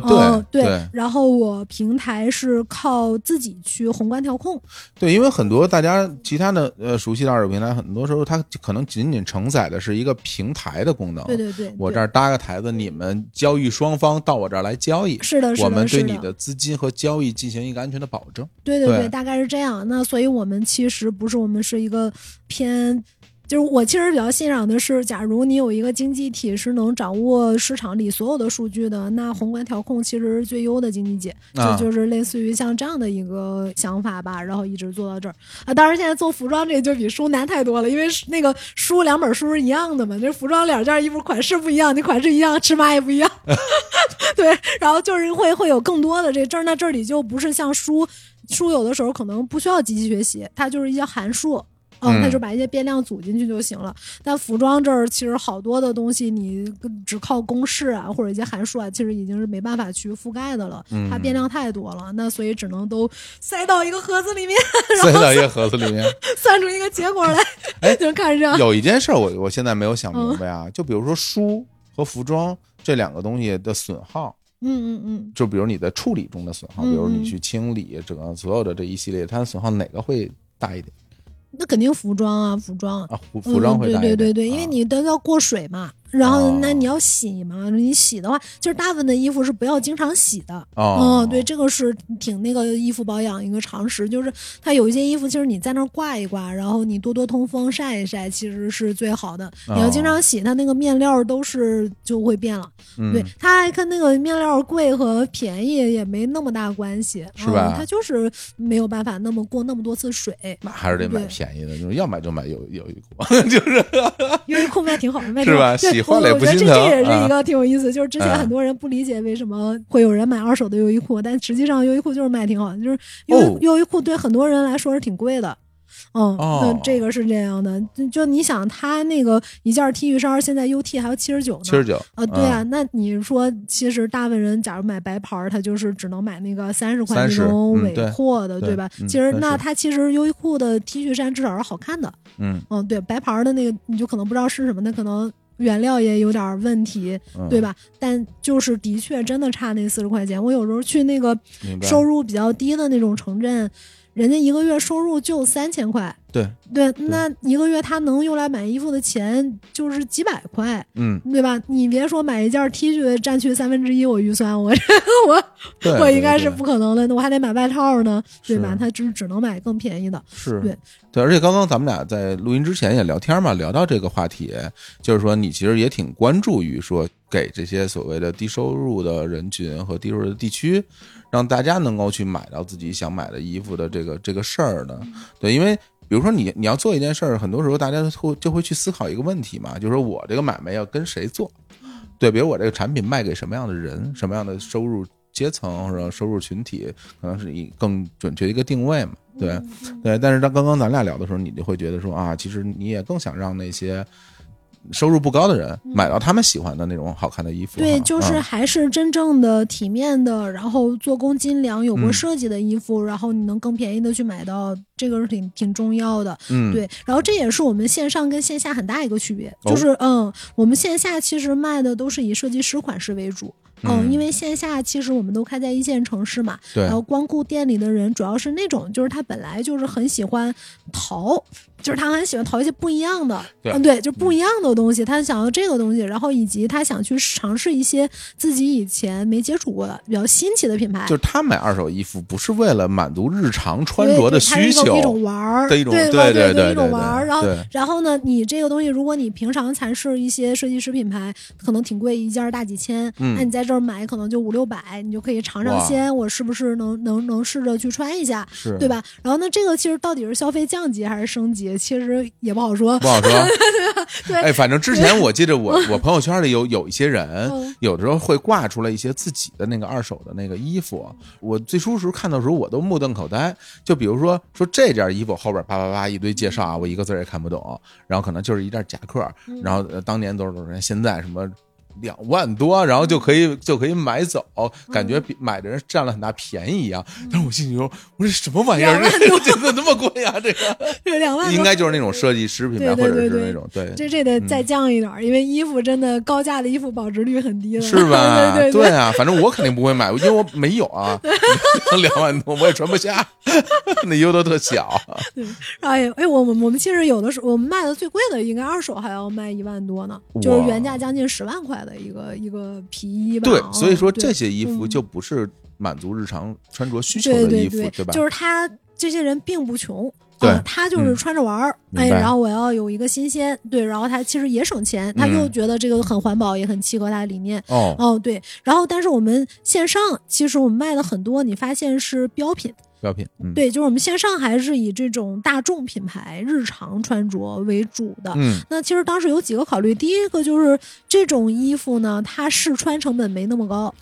哦，哦对对，然后我平台是靠自己去宏观调控。对，因为很多大家其他的呃熟悉的二手平台，很多时候它可能仅仅承载的是一个平台的功能。对对对，我这儿搭个台子，你们交易双方到我这儿来交易，是的，是的，我们对你的资金和交易进行一个安全的保证。对对对大概是这样。那所以我们其实不是我们是一个偏。就是我其实比较欣赏的是，假如你有一个经济体是能掌握市场里所有的数据的，那宏观调控其实是最优的经济体。啊就就是类似于像这样的一个想法吧，然后一直做到这儿啊。当然，现在做服装这个就比书难太多了，因为那个书两本书是一样的嘛，那服装两件衣服款式不一样，你款式一样，尺码也不一样。对，然后就是会会有更多的这这儿那这里就不是像书书有的时候可能不需要机器学习，它就是一些函数。嗯，它嗯就把一些变量组进去就行了。但服装这儿其实好多的东西，你只靠公式啊或者一些函数啊，其实已经是没办法去覆盖的了。嗯它变量太多了，那所以只能都塞到一个盒子里面，塞到一个盒子里面。算出一个结果来。哎就看这样。有一件事儿我我现在没有想嗯明白啊，就比如说书和服装这两个东西的损耗，嗯嗯嗯，就比如你的处理中的损耗，嗯比如你去清理整个所有的这一系列，它的损耗哪个会大一点那肯定服装啊，服装。啊？服服装会对对对对，因为啊你都要过水嘛，然后哦那你要洗嘛，你洗的话，就是大部分的衣服是不要经常洗的。哦嗯，对，这个是挺那个衣服保养一个常识，就是它有一些衣服，其实你在那儿挂一挂，然后你多多通风晒一晒，其实是最好的。你要经常洗，它那个面料都是就会变了。嗯对，它还跟那个面料贵和便宜也没那么大关系，是吧嗯？它就是没有办法那么过那么多次水。那还是得买便宜的，就是要买就买优优衣库，就是优衣库卖挺好，卖挺是吧坏了也我我觉得这这也是啊一个挺有意思，就是之前嗯很多人不理解为什么会有人买二手的优衣库，但实际上优衣库就是卖挺好的，就是优优衣库对很多人来说是挺贵的。嗯，哦那这个是这样的，就就你想，他那个一件 T 恤衫现在 UT 还要七十九呢，七十九啊，对啊，那你说，其实大部分人假如买白牌儿，他就是只能买那个三十块那30种伪嗯对货的，对吧？嗯其实那30它其实优衣库的 T 恤衫至少是好看的，嗯嗯，对，白牌儿的那个你就可能不知道是什么，那可能原料也有点问题，嗯，对吧？但就是的确真的差那四十块钱。我有时候去那个收入比较低的那种城镇，人家一个月收入就三千块。对，对，那一个月他能用来买衣服的钱就是几百块，嗯，对吧？你别说买一件 T 恤占去三分之一，我预算我 我我应该是不可能的，那我还得买外套呢，对吧？他只只能买更便宜的。是对对，而且刚刚咱们俩在录音之前也聊天嘛，聊到这个话题，就是说你其实也挺关注于说给这些所谓的低收入的人群和低收入的地区，让大家能够去买到自己想买的衣服的这个这个事儿呢。对，因为比如说你你要做一件事儿，很多时候大家会就会去思考一个问题嘛，就是说我这个买卖要跟谁做？对，比如我这个产品卖给什么样的人，什么样的收入阶层或者收入群体，可能是以更准确的一个定位嘛。对，对。但是当刚刚咱俩聊的时候，你就会觉得说啊，其实你也更想让那些收入不高的人买到他们喜欢的那种好看的衣服。对，就是嗯还是真正的体面的，然后做工精良、有过嗯设计的衣服，然后你能更便宜的去买到，这个是挺挺重要的。嗯，对，然后这也是我们线上跟线下很大一个区别，哦就是嗯，我们线下其实卖的都是以设计师款式为主。嗯，嗯因为线下其实我们都开在一线城市嘛，对然后光顾店里的人主要是那种，就是他本来就是很喜欢淘，就是他很喜欢淘一些不一样的，对嗯，对，就不一样的东西，他想要这个东西，然后以及他想去尝试一些自己以前没接触过的比较新奇的品牌，就是他买二手衣服不是为了满足日常穿着的需求一种玩儿的一种对对对一种玩儿。然后然后呢，你这个东西，如果你平常才是一些设计师品牌，可能挺贵，一件大几千，嗯那你在这儿买可能就五六百，你就可以尝尝鲜，我是不是能能能试着去穿一下，是对？吧？然后呢，这个其实到底是消费降级还是升级，其实也不好说不。好说。对哎，反正之前我记得我我朋友圈里有有一些人嗯，有的时候会挂出来一些自己的那个二手的那个衣服。我最初时候看到的时候，我都目瞪口呆。就比如说说这件衣服后边叭叭叭一堆介绍啊，我一个字儿也看不懂，然后可能就是一件夹克，然后呃当年多少多少钱，现在什么。两万多，然后就可以就可以买走，感觉比买的人占了很大便宜一样。但是我心里说，我说这什么玩意儿？这这怎么那么贵啊？这个？这两万多。应该就是那种设计师品牌，或者是那种对。这这得再降一点儿，因为衣服真的高价的衣服保值率很低了，是吧？对对啊，反正我肯定不会买，因为我没有啊，两万多我也穿不下，那衣服都特小。哎哎，我们我们其实有的时候我们卖的最贵的应该二手还要卖一万多呢，就是原价将近十万块的一个一个皮衣吧。对，嗯所以说这些衣服嗯就不是满足日常穿着需求对的衣服，对对吧？就是他这些人并不穷。对啊他就是嗯穿着玩儿，哎，然后我要有一个新鲜，对，然后他其实也省钱，他嗯又觉得这个很环保，也很契合他的理念。哦，哦，对，然后但是我们线上其实我们卖的很多，你发现是标品，标品，嗯，对，就是我们线上还是以这种大众品牌日常穿着为主的。嗯，那其实当时有几个考虑，第一个就是这种衣服呢，它试穿成本没那么高，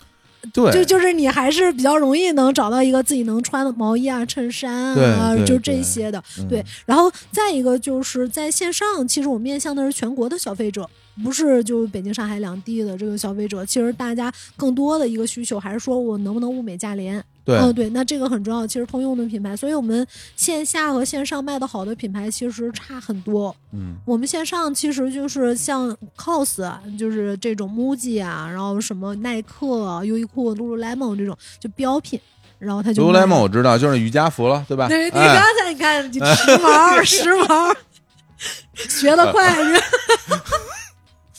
对，就就是你还是比较容易能找到一个自己能穿的毛衣啊、衬衫啊，就这些的。嗯对，然后再一个就是在线上，其实我面向的是全国的消费者，不是就北京、上海两地的这个消费者。其实大家更多的一个需求还是说我能不能物美价廉。对，嗯，对，那这个很重要。其实通用的品牌，所以我们线下和线上卖的好的品牌其实差很多。嗯，我们线上其实就是像 COS，啊就是这种 MUJI 啊，然后什么耐克、啊、优衣库、Lululemon 这种就标品，然后他就 Lululemon 我知道，就是瑜伽服了，对吧？对，你哎刚才你看，你时髦，时髦，学得快，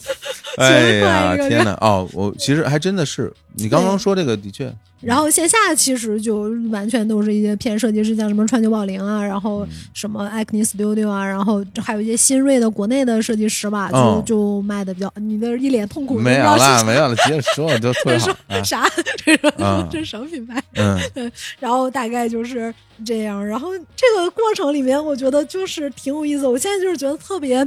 哎呀，这个天哪！哦，我其实还真的是，你刚刚说这个的确，然后线下其实就完全都是一些偏设计师，像什么川久保玲啊，然后什么 Acne Studio 啊，然后还有一些新锐的国内的设计师吧，就、嗯就卖的比较，你的一脸痛苦，没有了，没有了，接着说，就特别好啊，啥，这是、嗯 这是什么品牌？嗯，然后大概就是这样。然后这个过程里面，我觉得就是挺有意思。我现在就是觉得特别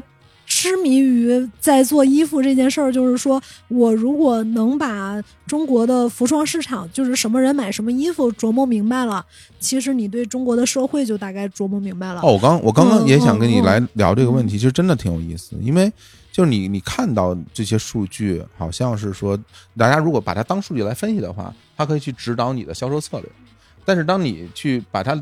痴迷于在做衣服这件事儿，就是说我如果能把中国的服装市场，就是什么人买什么衣服琢磨明白了，其实你对中国的社会就大概琢磨明白了。哦，我刚我刚刚嗯也想跟你嗯来聊这个问题，其实真的挺有意思，因为就是你你看到这些数据，好像是说大家如果把它当数据来分析的话，它可以去指导你的销售策略，但是当你去把它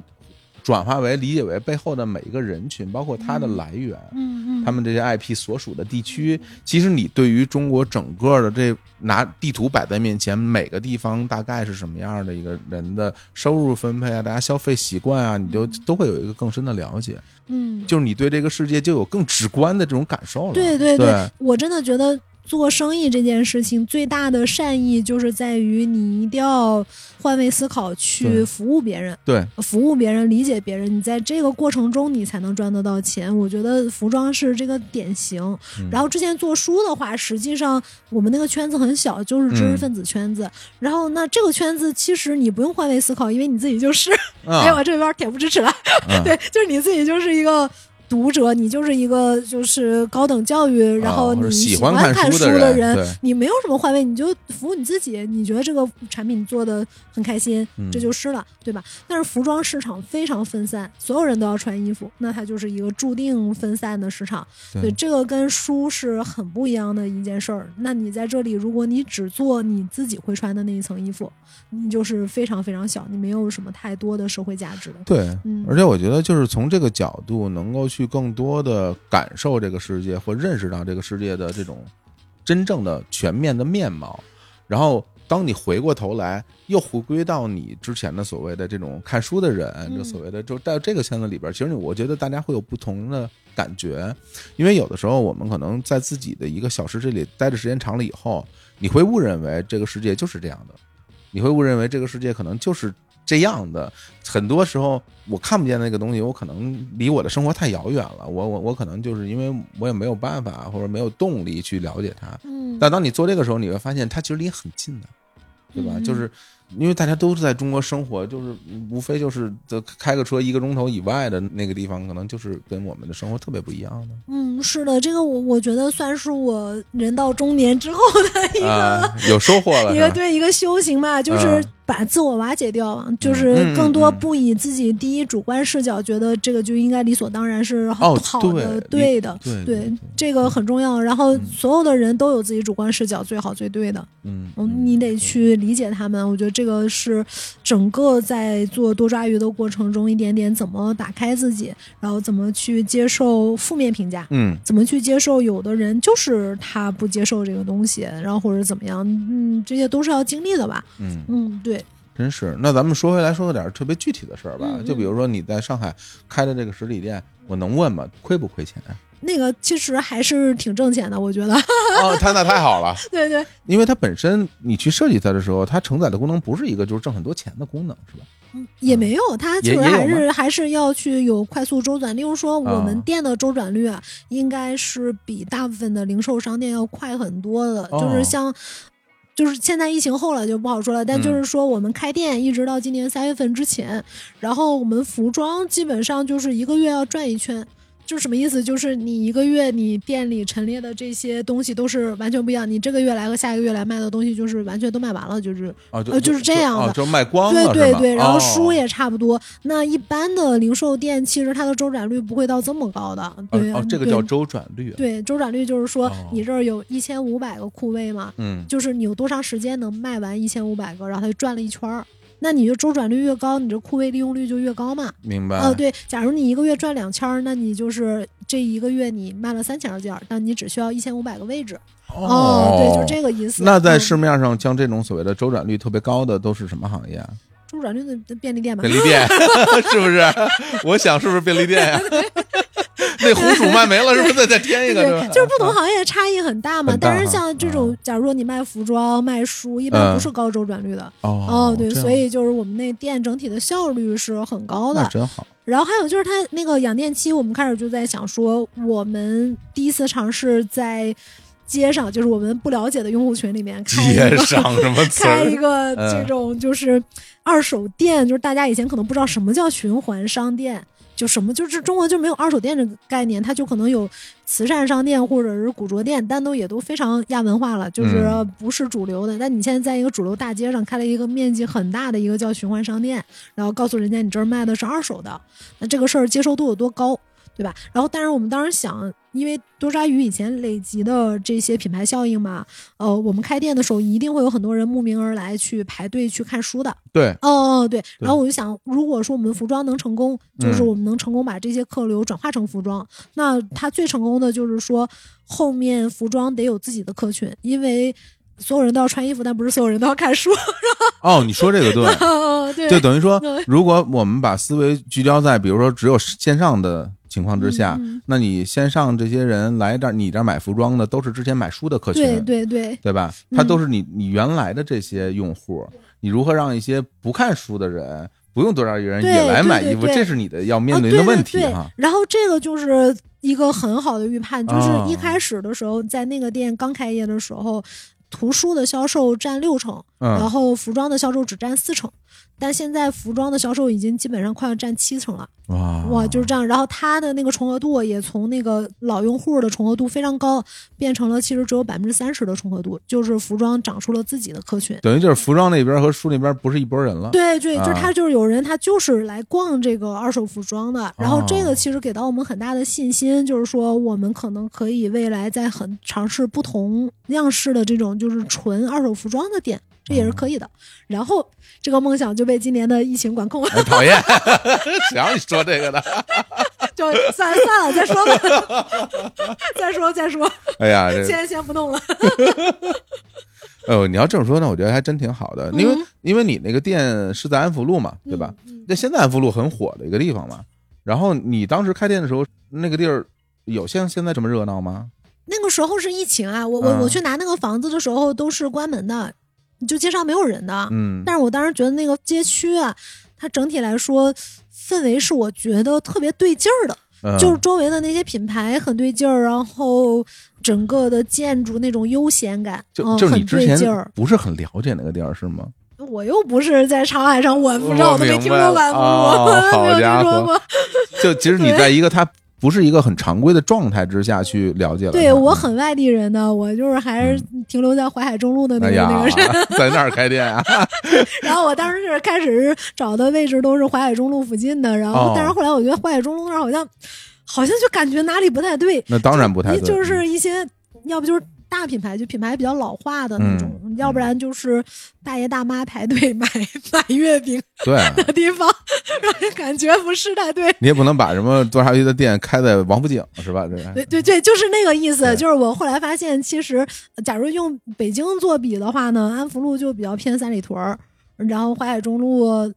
转化为理解为背后的每一个人群，包括它的来源，嗯嗯，他们这些 IP 所属的地区，其实你对于中国整个的这拿地图摆在面前，每个地方大概是什么样的一个人的收入分配啊，大家消费习惯啊，你就都会有一个更深的了解，嗯，就是你对这个世界就有更直观的这种感受了。对对。对。我真的觉得做生意这件事情最大的善意就是在于你一定要换位思考，去服务别人。对服务别人、理解别人，你在这个过程中你才能赚得到钱。我觉得服装是这个典型。嗯然后之前做书的话，实际上我们那个圈子很小，就是知识分子圈子。然后那这个圈子其实你不用换位思考，因为你自己就是。哎，啊我这边恬不知耻了。嗯对，就是你自己就是一个。读者，你就是一个就是高等教育，然后你喜欢欢看书书的人人，你没有什么换位，你就服务你自己。你觉得这个产品做的很开心，嗯这就是了，对吧？但是服装市场非常分散，所有人都要穿衣服，那它就是一个注定分散的市场。对对，这个跟书是很不一样的一件事儿。那你在这里，如果你只做你自己会穿的那一层衣服，你就是非常非常小，你没有什么太多的社会价值的。对嗯，而且我觉得就是从这个角度，能够去更多的感受这个世界，或认识到这个世界的这种真正的全面的面貌，然后。当你回过头来，又回归到你之前的所谓的这种看书的人，嗯。就所谓的就在这个圈子里边，其实我觉得大家会有不同的感觉，因为有的时候我们可能在自己的一个小世界里待的时间长了以后，你会误认为这个世界就是这样的，你会误认为这个世界可能就是这样的。很多时候我看不见那个东西，我可能离我的生活太遥远了，我我我可能就是因为我也没有办法或者没有动力去了解它。嗯，但当你做这个时候，你会发现它其实离很近的，对吧？嗯就是因为大家都是在中国生活，就是无非就是开个车一个钟头以外的那个地方，可能就是跟我们的生活特别不一样的。嗯，是的，这个我我觉得算是我人到中年之后的一个、啊，有收获了，一个？对一个修行吧，就是嗯把自我瓦解掉，就是嗯更多不以自己第一主观视角，觉得这个就应该理所当然是好的、对对的。对对，这个很重要。然后嗯所有的人都有自己主观视角，最好最对的。嗯，嗯，你得去理解他们。我觉得这个是整个在做多抓鱼的过程中，一点点怎么打开自己，然后怎么去接受负面评价，嗯怎么去接受有的人就是他不接受这个东西，然后或者怎么样，嗯，这些都是要经历的吧。嗯，嗯，对，真是。那咱们说回来，说点特别具体的事儿吧。嗯嗯就比如说你在上海开的这个实体店，我能问吗？亏不亏钱？那个其实还是挺挣钱的，我觉得。哦，他那太好了，对对，因为它本身你去设计它的时候，它承载的功能不是一个就是挣很多钱的功能，是吧？也没有，它其实还是还是要去有快速周转。例如说，我们哦店的周转率啊，应该是比大部分的零售商店要快很多的。哦就是像，就是现在疫情后了就不好说了，但嗯就是说我们开店一直到今年三月份之前，然后我们服装基本上就是一个月要转一圈。就是什么意思？就是你一个月你店里陈列的这些东西都是完全不一样，你这个月来和下一个月来卖的东西就是完全都卖完了，就是呃就是这样的哦，就卖光了，对对对，然后哦书也差不多。那一般的零售店其实它的周转率不会到这么高的，对这个叫周转率，对周转率就是说哦你这儿有一千五百个库位嘛，嗯，就是你有多长时间能卖完一千五百个，然后它就转了一圈儿。那你就周转率越高，你这库位利用率就越高嘛。明白。哦、对，假如你一个月赚两千儿，那你就是这一个月你卖了三千件儿，但你只需要一千五百个位置。哦，对，就是这个意思。那在嗯市面上像这种所谓的周转率特别高的都是什么行业啊？周转率的便利店吧便。利店 是不是？我想是不是便利店呀？那红薯卖没了，是不是再再添一个？对，就是不同行业的差异很大嘛。但是像这种，假如说你卖服装、卖书，一般不是高周转率的。哦哦，对，所以就是我们那店整体的效率是很高的。真好。然后还有就是它那个养电期，我们开始就在想说，我们第一次尝试在街上，就是我们不了解的用户群里面开一个上什么 开一？个嗯这种就是二手店，就是大家以前可能不知道什么叫循环商店。就什么就是中国就没有二手店这个概念，它就可能有慈善商店或者是古着店，但都也都非常亚文化了，就是嗯不是主流的。但你现在在一个主流大街上开了一个面积很大的一个叫循环商店，然后告诉人家你这儿卖的是二手的，那这个事儿接受度有多高，对吧？然后，但是我们当时想，因为多抓鱼以前累积的这些品牌效应嘛，呃，我们开店的时候一定会有很多人慕名而来去排队去看书的。对，哦哦，对。然后我就想，如果说我们服装能成功，就是嗯我们能成功把这些客流转化成服装，那它最成功的就是说，后面服装得有自己的客群，因为所有人都要穿衣服，但不是所有人都要看书。哦，你说这个对，哦，对，就等于说，如果我们把思维聚焦在比如说只有线上的情况之下，那你线上这些人来这儿，你这儿买服装的都是之前买书的客群，对对对。对吧？嗯他都是你你原来的这些用户，你如何让一些不看书的人，不用多少人也来买衣服，这是你的要面哦临的问题哈。然后这个就是一个很好的预判，就是哦一开始的时候，在那个店刚开业的时候，图书的销售占六成，然嗯，后服装的销售只占四成。但现在服装的销售已经基本上快要占七成了，哇哇，就是这样。然后它的那个重合度也从那个老用户的重合度非常高，变成了其实只有百分之三十的重合度，就是服装长出了自己的客群。等于就是服装那边和书那边不是一拨人了。对对，就是啊他就是有人，他就是来逛这个二手服装的。然后这哦个其实给到我们很大的信心，就是说我们可能可以未来在很尝试不同样式的这种就是纯二手服装的店，这也是可以的。然后这个梦想就被今年的疫情管控了，哎，讨厌，谁让你说这个的？就算了算了，再说吧，再说再说，哎呀，先先不弄了。哦，你要这么说呢，我觉得还真挺好的，因为嗯因为你那个店是在安福路嘛，对吧？嗯？嗯那现在安福路很火的一个地方嘛。然后你当时开店的时候，那个地儿有像现在这么热闹吗？那个时候是疫情啊，我我嗯我去拿那个房子的时候都是关门的，就街上没有人的。嗯，但是我当时觉得那个街区啊，它整体来说氛围是我觉得特别对劲儿的，嗯就是周围的那些品牌很对劲儿，然后整个的建筑那种悠闲感，就嗯，很就是你之前对劲儿。不是很了解那个地儿是吗？我又不是在长海上，我不知道，我我都没听过 没有听说过。就其实你在一个它不是一个很常规的状态之下去了解了。对我很外地人呢，我就是还是停留在淮海中路的那个、那个人。在那儿开店啊？然后我当时是开始找的位置都是淮海中路附近的，然后、哦但是后来我觉得淮海中路那儿好像好像就感觉哪里不太对，那当然不太对，就是一些要不就是大品牌，就品牌比较老化的那种，嗯要不然就是大爷大妈排队买买月饼对。的地方，让 人感觉不是太对。你也不能把什么多少鱼的店开在王府井是吧？这个对对对，就是那个意思。就是我后来发现，其实假如用北京做比的话呢，安福路就比较偏三里屯儿，然后淮海中路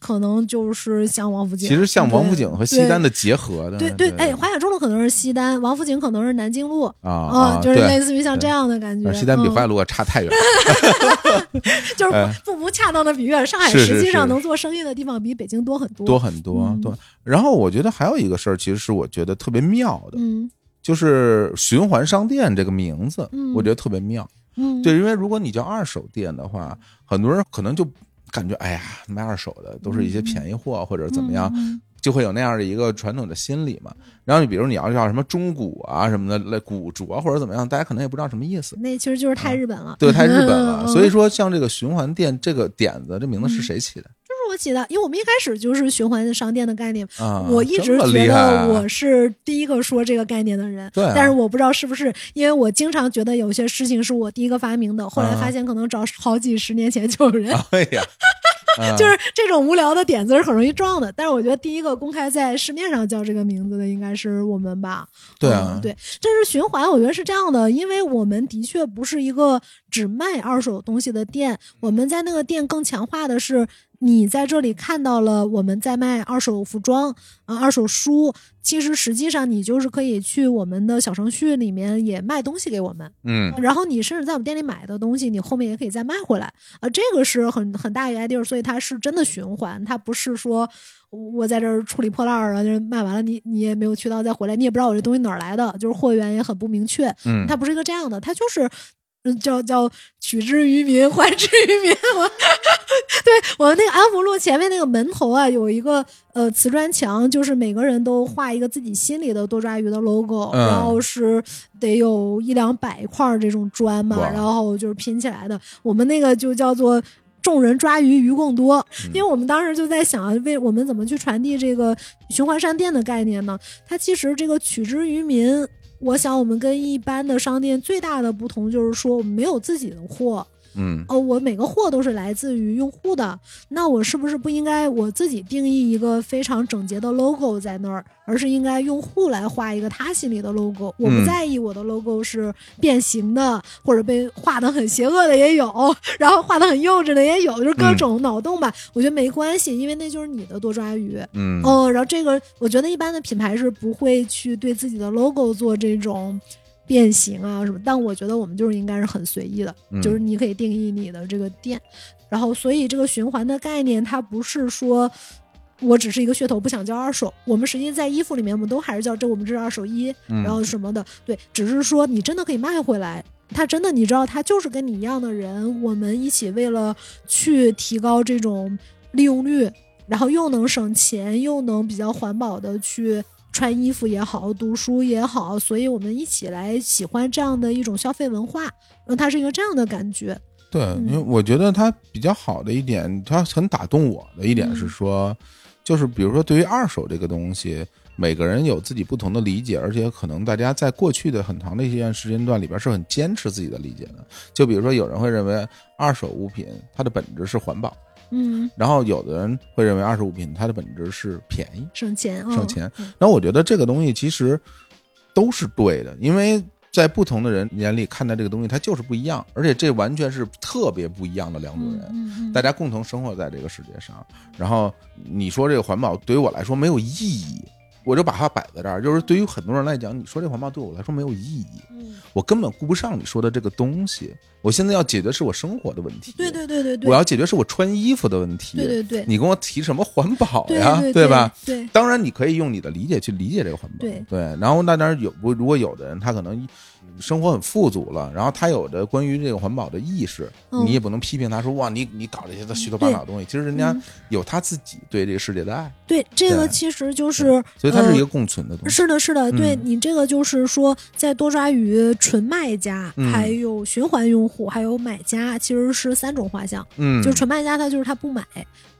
可能就是像王府井，其实像王府井和西单的。结合的，对对，哎，华夏中路可能是西单，王府井可能是南京路，啊啊，啊，就是类似于像这样的感觉。啊西单比嗯华夏路差太远了，就是哎不不恰当的比喻，上海实际上能做生意的地方比北京多很多。多很多嗯。对，然后我觉得还有一个事儿，其实是我觉得特别妙的，嗯就是循环商店这个名字嗯，我觉得特别妙。嗯，对，因为如果你叫二手店的话，很多人可能就感觉，哎呀，卖二手的都是一些便宜货或者怎么样，嗯就会有那样的一个传统的心理嘛。然后你比如你要叫什么中古啊什么的，来古着或者怎么样，大家可能也不知道什么意思。那其实就是太日本了。啊对，太日本了。嗯 所以说，像这个循环店这个点子，这名字是谁起的就是我起的，因为我们一开始就是循环商店的概念。啊？我一直觉得我是第一个说这个概念的人，对啊但是我不知道是不是因为我经常觉得有些事情是我第一个发明的，后来啊发现可能找好几十年前就有人，哎呀，啊 就是这种无聊的点子是很容易撞的。但是我觉得第一个公开在市面上叫这个名字的应该是我们吧？对啊嗯对，这是循环，我觉得是这样的，因为我们的确不是一个只卖二手东西的店，我们在那个店更强化的是。你在这里看到了我们在卖二手服装啊、二手书，其实实际上你就是可以去我们的小程序里面也卖东西给我们，嗯然后你甚至在我们店里买的东西，你后面也可以再卖回来啊、这个是很很大一个 idea，所以它是真的循环，它不是说我在这儿处理破烂儿啊，就是卖完了你你也没有渠道再回来，你也不知道我这东西哪儿来的，就是货源也很不明确，嗯，它不是一个这样的，它就是。嗯，叫叫取之于民，还之于民。我 对我们那个安福路前面那个门头啊，有一个呃瓷砖墙，就是每个人都画一个自己心里的多抓鱼的 logo，、嗯然后是得有一两百块儿这种砖嘛，然后就是拼起来的。我们那个就叫做。众人抓鱼，鱼更多。嗯因为我们当时就在想，为我们怎么去传递这个循环商店的概念呢？它其实这个取之于民，我想我们跟一般的商店最大的不同就是说，我们没有自己的货，嗯哦，我每个货都是来自于用户的，那我是不是不应该我自己定义一个非常整洁的 logo 在那儿，而是应该用户来画一个他心里的 logo？我不嗯在意我的 logo 是变形的，或者被画的很邪恶的也有，然后画的很幼稚的也有，就是各嗯种脑洞吧。我觉得没关系，因为那就是你的多抓鱼。嗯哦，然后这个我觉得一般的品牌是不会去对自己的 logo 做这种变形啊什么，但我觉得我们就是应该是很随意的，嗯就是你可以定义你的这个店，然后所以这个循环的概念它不是说。我只是一个噱头，不想叫二手。我们实际在衣服里面，我们都还是叫这，我们这是二手衣，嗯然后什么的，对，只是说你真的可以卖回来。他真的，你知道，他就是跟你一样的人，我们一起为了去提高这种利用率，然后又能省钱，又能比较环保的去穿衣服也好，读书也好，所以我们一起来喜欢这样的一种消费文化，嗯，它是一个这样的感觉，对，因为我觉得它比较好的一点，它很打动我的一点是说，就是比如说对于二手这个东西，每个人有自己不同的理解，而且可能大家在过去的很长的一段时间段里边是很坚持自己的理解的。就比如说，有人会认为二手物品它的本质是环保，嗯，然后有的人会认为二十五品它的本质是便宜。省钱，哦省钱。那我觉得这个东西其实都是对的，因为在不同的人眼里看待这个东西，它就是不一样，而且这完全是特别不一样的两种人。嗯嗯大家共同生活在这个世界上，然后你说这个环保对于我来说没有意义，我就把话摆在这儿。就是对于很多人来讲，你说这环保对我来说没有意义，嗯，我根本顾不上你说的这个东西。我现在要解决是我生活的问题，对对对对对，我要解决是我穿衣服的问题。对对对，你跟我提什么环保对呀？对吧？？对，当然，你可以用你的理解去理解这个环保，对然后那当然有不，如果有的人他可能生活很富足了，然后他有着关于这个环保的意识，嗯。你也不能批评他说哇，你你搞这些的虚头巴脑的东西。其实人家嗯。有他自己对这个世界的爱，对，这个其实就是，呃所以它是一个共存的东西。是的，是的，对嗯你这个就是说，在多抓鱼纯卖家，嗯。还有循环用户，还有买家，其实是三种画像。嗯，就是纯卖家，他就是他不买，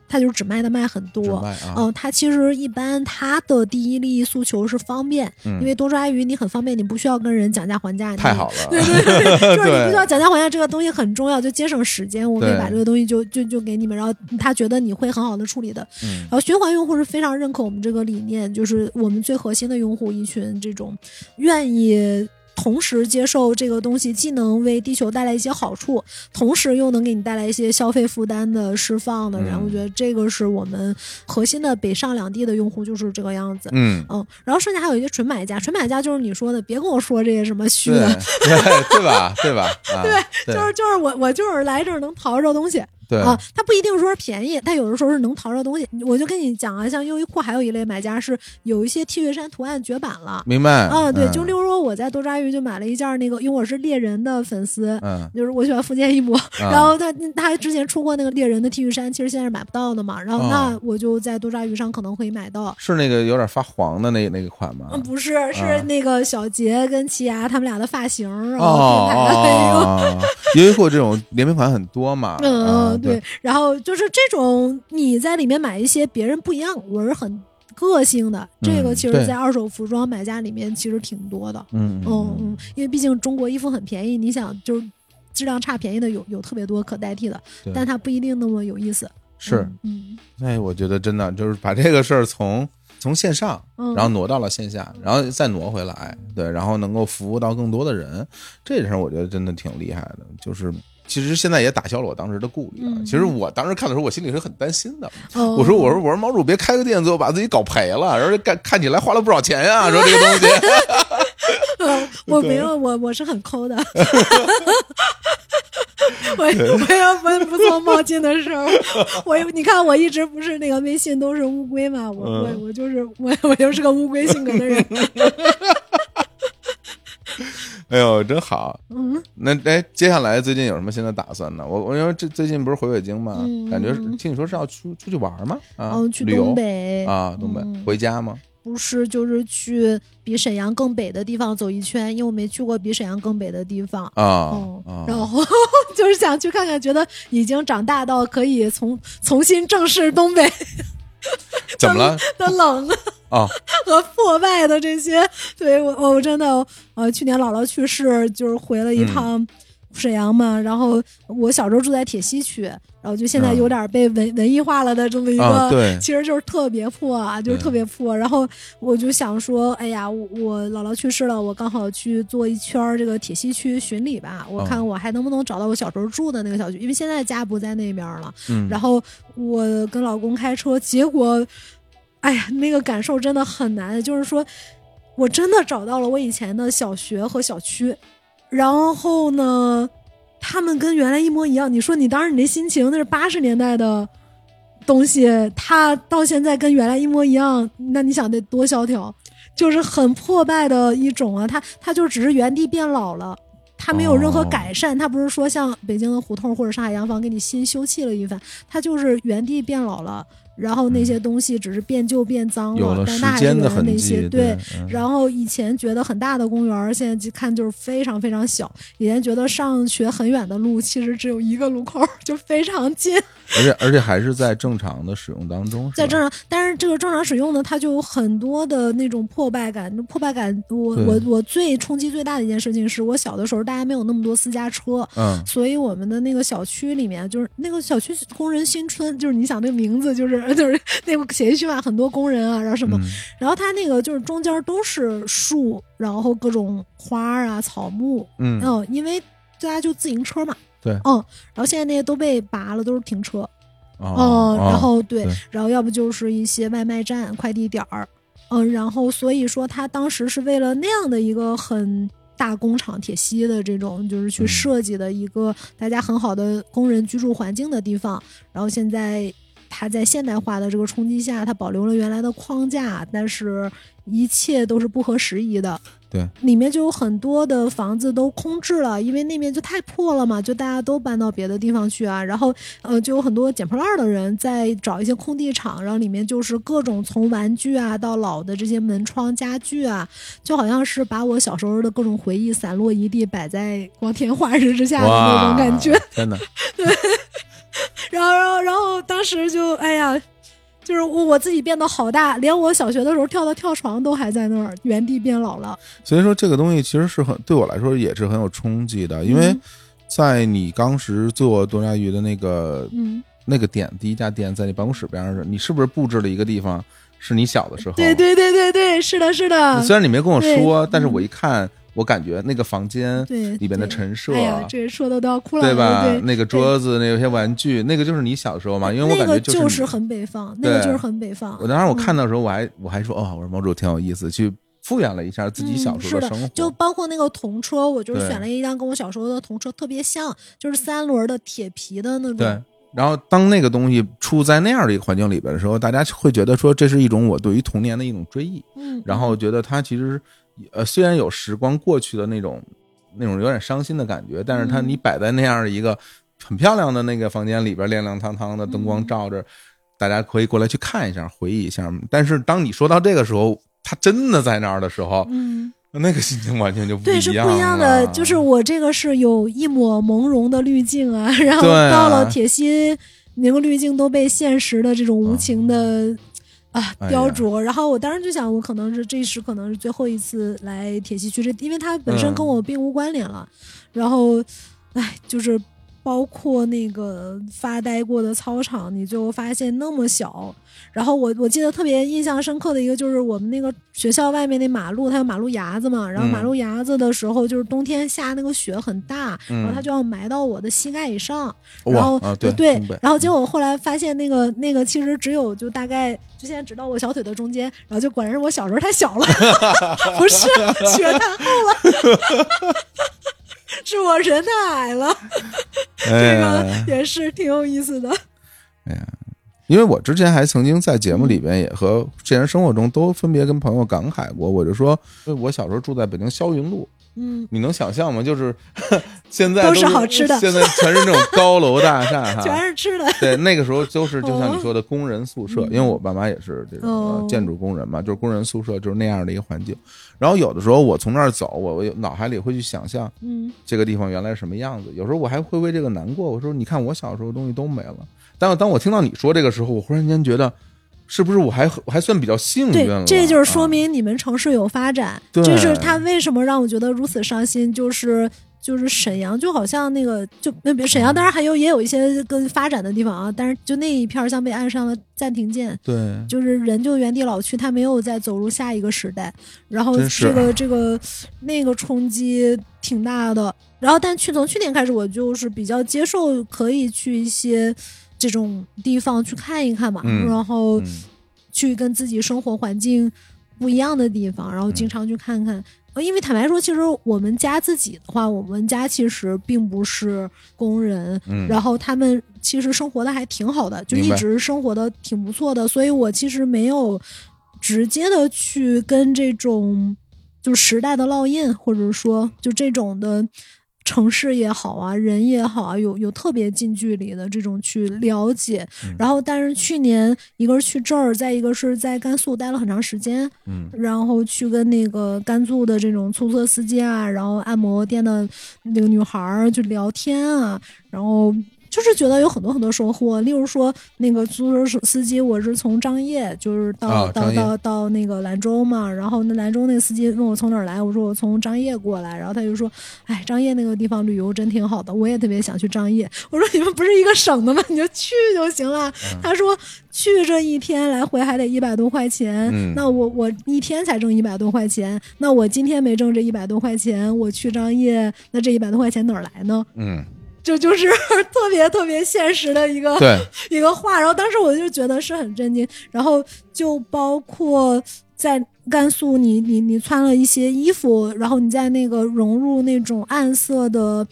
他就是只卖的卖很多。嗯、他其实一般他的第一利益诉求是方便，嗯因为多抓鱼你很方便，你不需要跟人讲价还价。太好了，对对对，就是你不需要讲价还价，这个东西很重要，就节省时间，我可以把这个东西就就就给你们，然后他觉得你会很好的处理的。嗯然后循环用户是非常认可我们这个理念，就是我们最核心的用户一群这种愿意同时接受这个东西，既能为地球带来一些好处，同时又能给你带来一些消费负担的释放的人，嗯我觉得这个是我们核心的北上两地的用户就是这个样子。嗯，嗯，然后剩下还有一些纯买家，纯买家就是你说的，别跟我说这些什么虚的，对 对吧？对吧？啊、对就是就是我我就是来这儿能淘着东西对啊，它不一定说是便宜，它有的时候是能淘着东西。我就跟你讲啊，像优衣库还有一类买家是有一些 T 恤衫图案绝版了。明白啊，对，嗯就例如说我在多抓鱼就买了一件那个，因为我是猎人的粉丝，嗯就是我喜欢福建一博，啊然后他他之前出过那个猎人的 T 恤衫，其实现在是买不到的嘛，然后哦那我就在多抓鱼上可能会买到。是那个有点发黄的那那个款吗？嗯，不是，啊是那个小杰跟奇牙他们俩的发型，然后哦品牌的那个。哦，哦优衣库这种联名款很多嘛，嗯，啊对，，然后就是这种你在里面买一些别人不一样，我是很个性的，这个其实在二手服装买家里面其实挺多的。嗯嗯嗯，因为毕竟中国衣服很便宜，你想就是质量差便宜的有有特别多可代替的，但它不一定那么有意思。是，嗯哎，我觉得真的就是把这个事儿从从线上，嗯，然后挪到了线下，然后再挪回来，对，然后能够服务到更多的人，这事儿我觉得真的挺厉害的。就是其实现在也打消了我当时的顾虑啊。嗯其实我当时看的时候，我心里是很担心的。哦，我说我说我说猫主别开个店，最后把自己搞赔了，然后看看起来花了不少钱呀、说这个东西。我没有，我我是很抠的。我我要不不做冒进的时候，我你看我一直不是那个微信都是乌龟嘛，我、嗯我我就是我我就是个乌龟性格的人。哎呦，真好。嗯，那哎，接下来最近有什么新的打算呢？我我因为这最近不是回北京嘛，嗯感觉听你说是要出出去玩吗？啊，嗯，去东北啊，东北、嗯回家吗？不是就是去比沈阳更北的地方走一圈，因为我没去过比沈阳更北的地方。啊哦，啊，然后 就是想去看看，觉得已经长大到可以从重新正视东北 怎么了？的冷啊 和破败的这些。对我，我真的，呃，去年姥姥去世，就是回了嗯一趟沈阳嘛。然后我小时候住在铁西区，然后就现在嗯有点被文、文艺化了的这么一个，啊，对，其实就是特别破啊，就是特别破。然后我就想说，哎呀，我我姥姥去世了，我刚好去做一圈这个铁西区巡礼吧，我嗯看我还能不能找到我小时候住的那个小区，因为现在家不在那边了。嗯，然后我跟老公开车，结果，哎呀，那个感受真的很难，就是说我真的找到了我以前的小学和小区，然后呢，他们跟原来一模一样。你说你当时你那心情，那是八十年代的东西，它到现在跟原来一模一样，那你想得多萧条？就是很破败的一种啊，它它就只是原地变老了。它没有任何改善，它不是说像北京的胡同或者上海洋房给你新修葺了一番，它就是原地变老了，然后那些东西只是变旧变脏有了时但那还是间的那些对。嗯然后以前觉得很大的公园，现在去看就是非常非常小。以前觉得上学很远的路，其实只有一个路口，就非常近。而且而且还是在正常的使用当中，在正常，但是这个正常使用呢，它就有很多的那种破败感。破败感，我我我最冲击最大的一件事情是我小的时候，大家没有那么多私家车，嗯。所以我们的那个小区里面，就是那个小区工人新村，就是你想那个名字，就是 就是那个写一句话，很多工人啊，然后什么，嗯。然后它那个就是中间都是树，然后各种花啊、草木，嗯。嗯，因为大家就自行车嘛，对嗯，然后现在那些都被拔了，都是停车，哦嗯，然后对对，然后要不就是一些外卖站、快递点儿，嗯，然后所以说他当时是为了那样的一个很大工厂铁西的这种，就是去嗯设计的一个大家很好的工人居住环境的地方，然后现在。他在现代化的这个冲击下，它保留了原来的框架，但是一切都是不合时宜的。对，里面就有很多的房子都空置了，因为那边就太破了嘛，就大家都搬到别的地方去啊。然后呃，就有很多捡破烂的人在找一些空地场，然后里面就是各种从玩具啊到老的这些门窗家具啊，就好像是把我小时候的各种回忆散落一地，摆在光天化日之下的那种，感觉。真的，然后，然后，然后当时就哎呀。就是我我自己变得好大，连我小学的时候跳的跳床都还在那儿，原地变老了。所以说这个东西其实是很对我来说也是很有冲击的，因为嗯在你当时做多抓鱼的那个嗯，那个店，第一家店在你办公室边上，你是不是布置了一个地方是你小的时候？对对对对对，是的，是的。虽然你没跟我说，但是我一看我感觉那个房间对里边的陈设，哎呀，这说的都要哭了，对吧？对那个桌子，那有些玩具，那个就是你小时候嘛，因为我感觉那个就是很北方，那个就是很北方。我当时我嗯看到的时候，我还我还说哦，我说毛主挺有意思，去复原了一下自己小时候的、生活，就包括那个童车，我就是选了一辆跟我小时候的童车特别像，就是三轮的铁皮的那种。对。然后当那个东西处在那样的一个环境里边的时候，大家会觉得说这是一种我对于童年的一种追忆，嗯，然后觉得它其实呃虽然有时光过去的那种那种有点伤心的感觉，但是它嗯你摆在那样的一个很漂亮的那个房间里边，亮亮堂堂的灯光嗯照着，大家可以过来去看一下，回忆一下。但是当你说到这个时候，它真的在那儿的时候，嗯，那个心情完全就不对，是不一样的。就是我这个是有一抹朦胧的滤镜啊，然后到了铁心，那个滤镜都被现实的这种无情的。啊雕琢。然后我当时就想，我可能是这一时可能是最后一次来铁西区，这因为它本身嗯跟我并无关联了。然后，哎，就是包括那个发呆过的操场，你最后发现那么小。然后我我记得特别印象深刻的一个就是我们那个学校外面那马路，它有马路牙子嘛。然后马嗯路牙子的时候，就是冬天下那个雪很大，然后嗯它就要埋到我的膝盖以上。然后啊，对对，然后结果后来发现那个那个其实只有就大概就现在只到我小腿的中间，然后就果然是我小时候太小了，不是雪太厚了，是我人太矮了，这哎个也是挺有意思的。哎呀因为我之前还曾经在节目里边也和现实生活中都分别跟朋友感慨过，我就说，我小时候住在北京霄云路，嗯，你能想象吗？就是 现在是都是好吃的 现在全是那种高楼大厦 全哈。是吃的。对，那个时候就是就像你说的工人宿舍，嗯因为我爸妈也是这种建筑工人嘛，就是工人宿舍就是那样的一个环境。然后有的时候我从那儿走，我我脑海里会去想象嗯，这个地方原来是什么样子。有时候我还会为这个难过，我说你看我小时候东西都没了。但当我听到你说这个时候，我忽然间觉得，是不是我还我还算比较幸运对了？，这就是说啊明你们城市有发展。对就是他为什么让我觉得如此伤心，就是。就是沈阳，就好像那个，就沈阳，当然还有也有一些跟发展的地方啊，但是就那一片像被按上了暂停键，对，就是人就原地老去，他没有再走入下一个时代。然后这个这个那个冲击挺大的。然后但去从去年开始，我就是比较接受可以去一些这种地方去看一看嘛，嗯然后嗯。去跟自己生活环境不一样的地方，然后经常去看看。呃因为坦白说，其实我们家自己的话，我们家其实并不是工人，嗯，然后他们其实生活的还挺好的，就一直生活的挺不错的，所以我其实没有直接的去跟这种就时代的烙印，或者说就这种的城市也好啊，人也好啊，有有特别近距离的这种去了解。嗯然后，但是去年一个是去这儿，再一个是在甘肃待了很长时间，嗯然后去跟那个甘肃的这种出租车司机啊，然后按摩店的那个女孩儿就聊天啊，然后就是觉得有很多很多收获。例如说，那个出租车司机，我是从张掖，就是到、到到到那个兰州嘛，然后那兰州那个司机问我从哪儿来，我说我从张掖过来，然后他就说，哎，张掖那个地方旅游真挺好的，我也特别想去张掖。我说你们不是一个省的吗？你就去就行了。嗯他说去这一天来回还得一百多块钱，嗯那我我一天才挣一百多块钱，那我今天没挣这一百多块钱，我去张掖，那这一百多块钱哪儿来呢？嗯，这就是 特别特别现实的一个对，一个话，然后当时我就觉得是很震惊，然后就包括在甘肃你，你你穿了一些衣服，然后你在那个融入那种暗色的。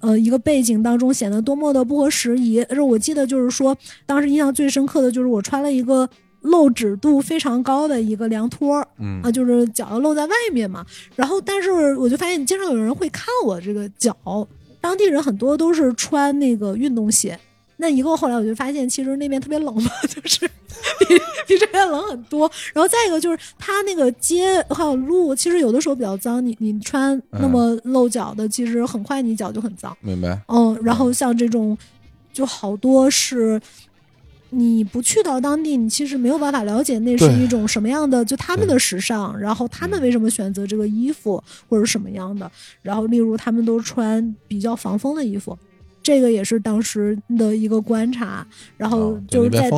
呃，一个背景当中显得多么的不合时宜。而且我记得就是说，当时印象最深刻的就是我穿了一个露趾度非常高的一个凉拖儿，嗯啊，就是脚要露在外面嘛。然后，但是我就发现经常有人会看我这个脚，当地人很多都是穿那个运动鞋。那一个后来我就发现，其实那边特别冷嘛，就是比比这边冷很多。然后再一个就是它那个街还有路，其实有的时候比较脏，你你穿那么露脚的，其实很快你脚就很脏。明白，嗯，然后像这种，就好多是你不去到当地，你其实没有办法了解那是一种什么样的，就他们的时尚，然后他们为什么选择这个衣服或者什么样的，然后例如他们都穿比较防风的衣服。这个也是当时的一个观察，然后就是在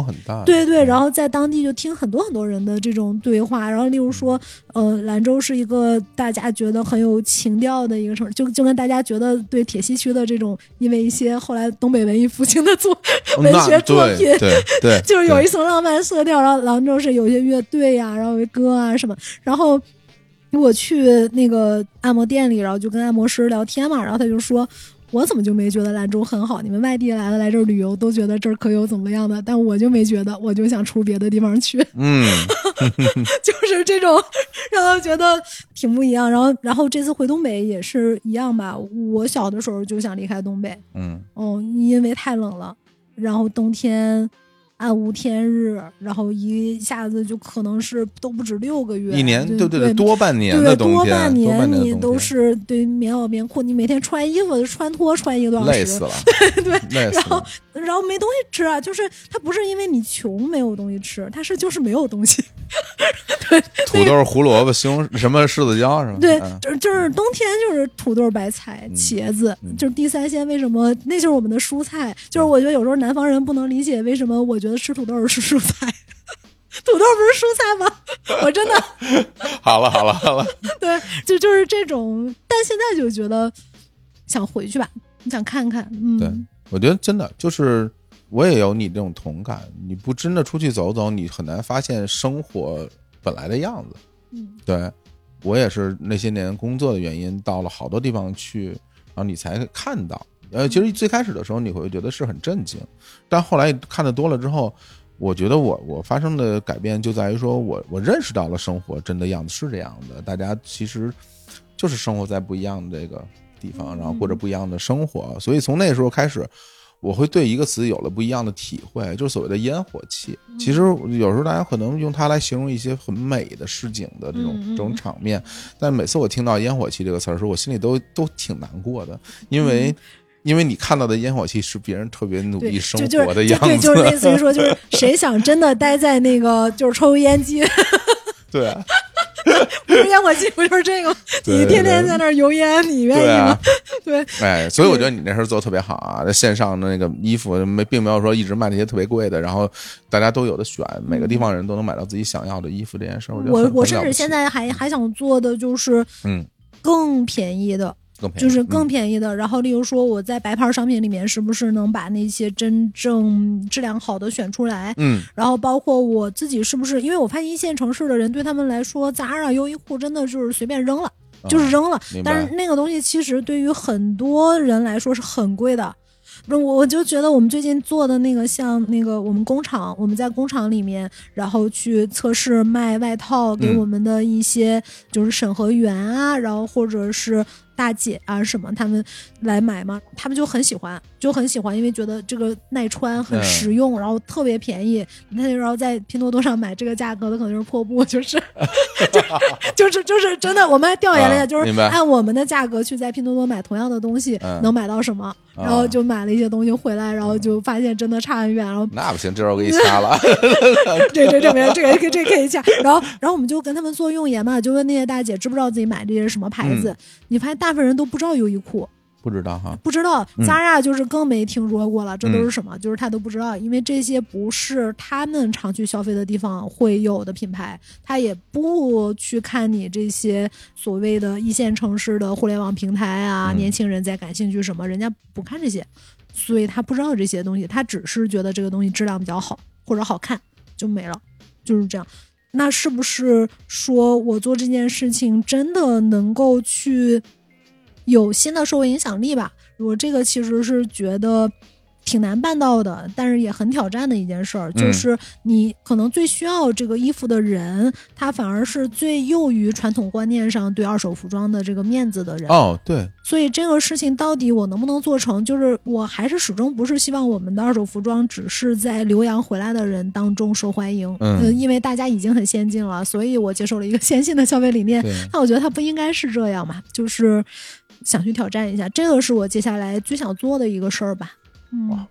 对对，然后在当地就听很多很多人的这种对话，然后例如说，呃，兰州是一个大家觉得很有情调的一个城市，就就跟大家觉得对铁西区的这种，因为一些后来东北文艺复兴的作 文学作品，对对 对，就是有一层浪漫色调，然后兰州是有一些乐队呀、然后有歌啊什么，然后我去那个按摩店里，然后就跟按摩师聊天嘛，然后他就说。我怎么就没觉得兰州很好？你们外地来的来这儿旅游都觉得这儿可有怎么样的，但我就没觉得，我就想出别的地方去。嗯，就是这种，然后觉得挺不一样。然后，然后这次回东北也是一样吧。我小的时候就想离开东北，嗯哦，因为太冷了，然后冬天暗无天日，然后一下子就可能是都不止六个月，一年对对对对多半年对的冬天，多半年你都是对棉袄棉裤，你每天穿衣服穿脱穿一个多小时，累死了，对，然后了。然后没东西吃啊，就是它不是因为你穷没有东西吃，它是就是没有东西。对土豆、胡萝卜、西红柿什么柿子椒什么？对嗯，就是就是冬天就是土豆、白菜、茄子，嗯就是地三鲜。为什么？那就是我们的蔬菜。就是我觉得有时候南方人不能理解为什么我觉得吃土豆是蔬菜，土豆不是蔬菜吗？我真的好了好了好了，对，就就是这种。但现在就觉得想回去吧，你想看看。嗯，对我觉得真的就是我也有你这种同感，你不真的出去走走，你很难发现生活本来的样子。嗯对我也是那些年工作的原因，到了好多地方去，然后你才看到。呃，其实最开始的时候你会觉得是很震惊，但后来看的多了之后，我觉得我我发生的改变就在于说我我认识到了生活真的样子是这样的，大家其实就是生活在不一样的这个地方，然后过着不一样的生活，所以从那时候开始。我会对一个词有了不一样的体会，就是所谓的烟火气。其实有时候大家可能用它来形容一些很美的市井的这种这种场面，但每次我听到烟火气这个词儿的时候，我心里都都挺难过的，因为。因为你看到的烟火气是别人特别努力生活的样子对，子，就是类似于说，就是 谁想真的待在那个就是抽油烟机，对啊，不是烟火气，不就是这个吗？你天天在那儿油烟，你愿意吗对啊？，对，哎，所以我觉得你那事儿做的特别好啊！在线上的那个衣服没，并没有说一直卖那些特别贵的，然后大家都有的选，每个地方人都能买到自己想要的衣服，这件事儿，我觉得我我甚至现在还还想做的就是嗯更便宜的，更便宜，就是更嗯便宜的。然后，例如说我在白牌商品里面，是不是能把那些真正质量好的选出来？嗯然后包括我自己是不是？因为我发现一线城市的人对他们来说，Zara、优衣库真的就是随便扔了，就是扔了。但是那个东西其实对于很多人来说是很贵的。不是，我我就觉得我们最近做的那个，像那个我们工厂，我们在工厂里面，然后去测试卖外套给嗯我们的一些就是审核员啊，然后或者是大姐啊什么，他们来买嘛，他们就很喜欢，就很喜欢，因为觉得这个耐穿很嗯实用，然后特别便宜。那然后在拼多多上买这个价格的可能就是破布，就是 就就是就是真的，我们还调研了一下，就是按我们的价格去在拼多多买同样的东西，嗯。能买到什么，然后就买了一些东西回来，然后就发现真的差很远，然后那不行，这我给你掐了。这这这没这个这个这个可以掐，然后然后我们就跟他们做用研嘛，就问那些大姐知不知道自己买这些是什么牌子，嗯。你发现大部分人都不知道优衣库，不知道哈，不知道嗯 Zara 就是更没听说过了，这都是什么？就是他都不知道，因为这些不是他们常去消费的地方会有的品牌，他也不去看你这些所谓的一线城市的互联网平台啊，嗯年轻人在感兴趣什么，人家不看这些，所以他不知道这些东西，他只是觉得这个东西质量比较好或者好看就没了，就是这样。那是不是说我做这件事情真的能够去有新的社会影响力吧？我这个其实是觉得挺难办到的，但是也很挑战的一件事儿，嗯就是你可能最需要这个衣服的人，他反而是最囿于传统观念上对二手服装的这个面子的人。哦，对，所以这个事情到底我能不能做成？就是我还是始终不是希望我们的二手服装只是在留洋回来的人当中受欢迎，嗯呃因为大家已经很先进了，所以我接受了一个先进的消费理念。对，那我觉得它不应该是这样嘛，就是想去挑战一下，这个是我接下来最想做的一个事儿吧。嗯哇，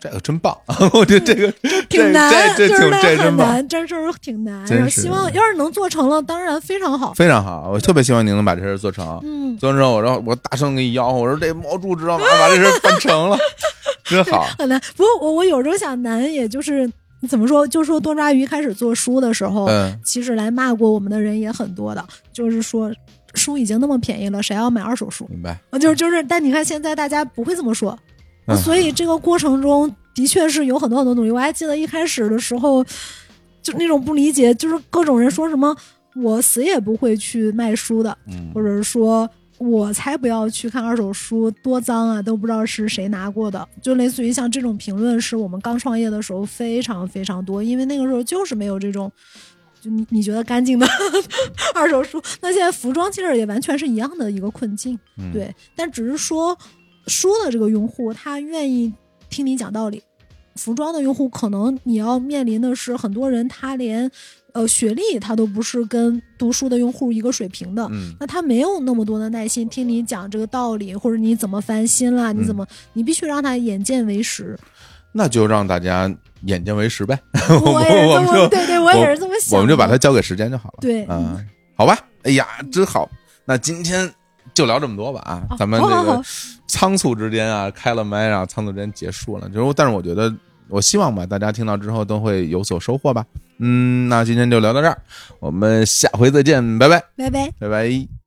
这个真棒，我觉得这个挺难，这这挺就是它这真棒，很难，真是挺难。希望要是能做成了，当然非常好。非常好，我特别希望您能把这事儿做成。嗯，做完之后，然后我大声给你吆喝，我说这毛猪知道吗？把这事儿办成了，真好。很难。不过我我有时候想难，也就是怎么说，就说多抓鱼开始做书的时候，嗯，其实来骂过我们的人也很多的，就是说书已经那么便宜了，谁要买二手书？明白。啊，就是就是，但你看现在大家不会这么说，嗯所以这个过程中的确是有很多很多努力。我还记得一开始的时候，就那种不理解，就是各种人说什么我死也不会去卖书的，嗯或者是说我才不要去看二手书，多脏啊，都不知道是谁拿过的。就类似于像这种评论，是我们刚创业的时候非常非常多，因为那个时候就是没有这种。就你你觉得干净的 二手书，那现在服装其实也完全是一样的一个困境。嗯，对，但只是说书的这个用户他愿意听你讲道理，服装的用户可能你要面临的是很多人他连呃学历他都不是跟读书的用户一个水平的。嗯那他没有那么多的耐心听你讲这个道理，或者你怎么翻新啦，你怎么，你必须让他眼见为实。那就让大家眼见为实呗。我 我们就对对，我也是这么想的。我们就把它交给时间就好了。对嗯，好吧。哎呀，真好。那今天就聊这么多吧啊，咱们这个仓促之间啊，开了麦，然后仓促之间结束了。就是，但是我觉得，我希望吧，大家听到之后都会有所收获吧。嗯，那今天就聊到这儿，我们下回再见，拜拜，拜拜。拜拜。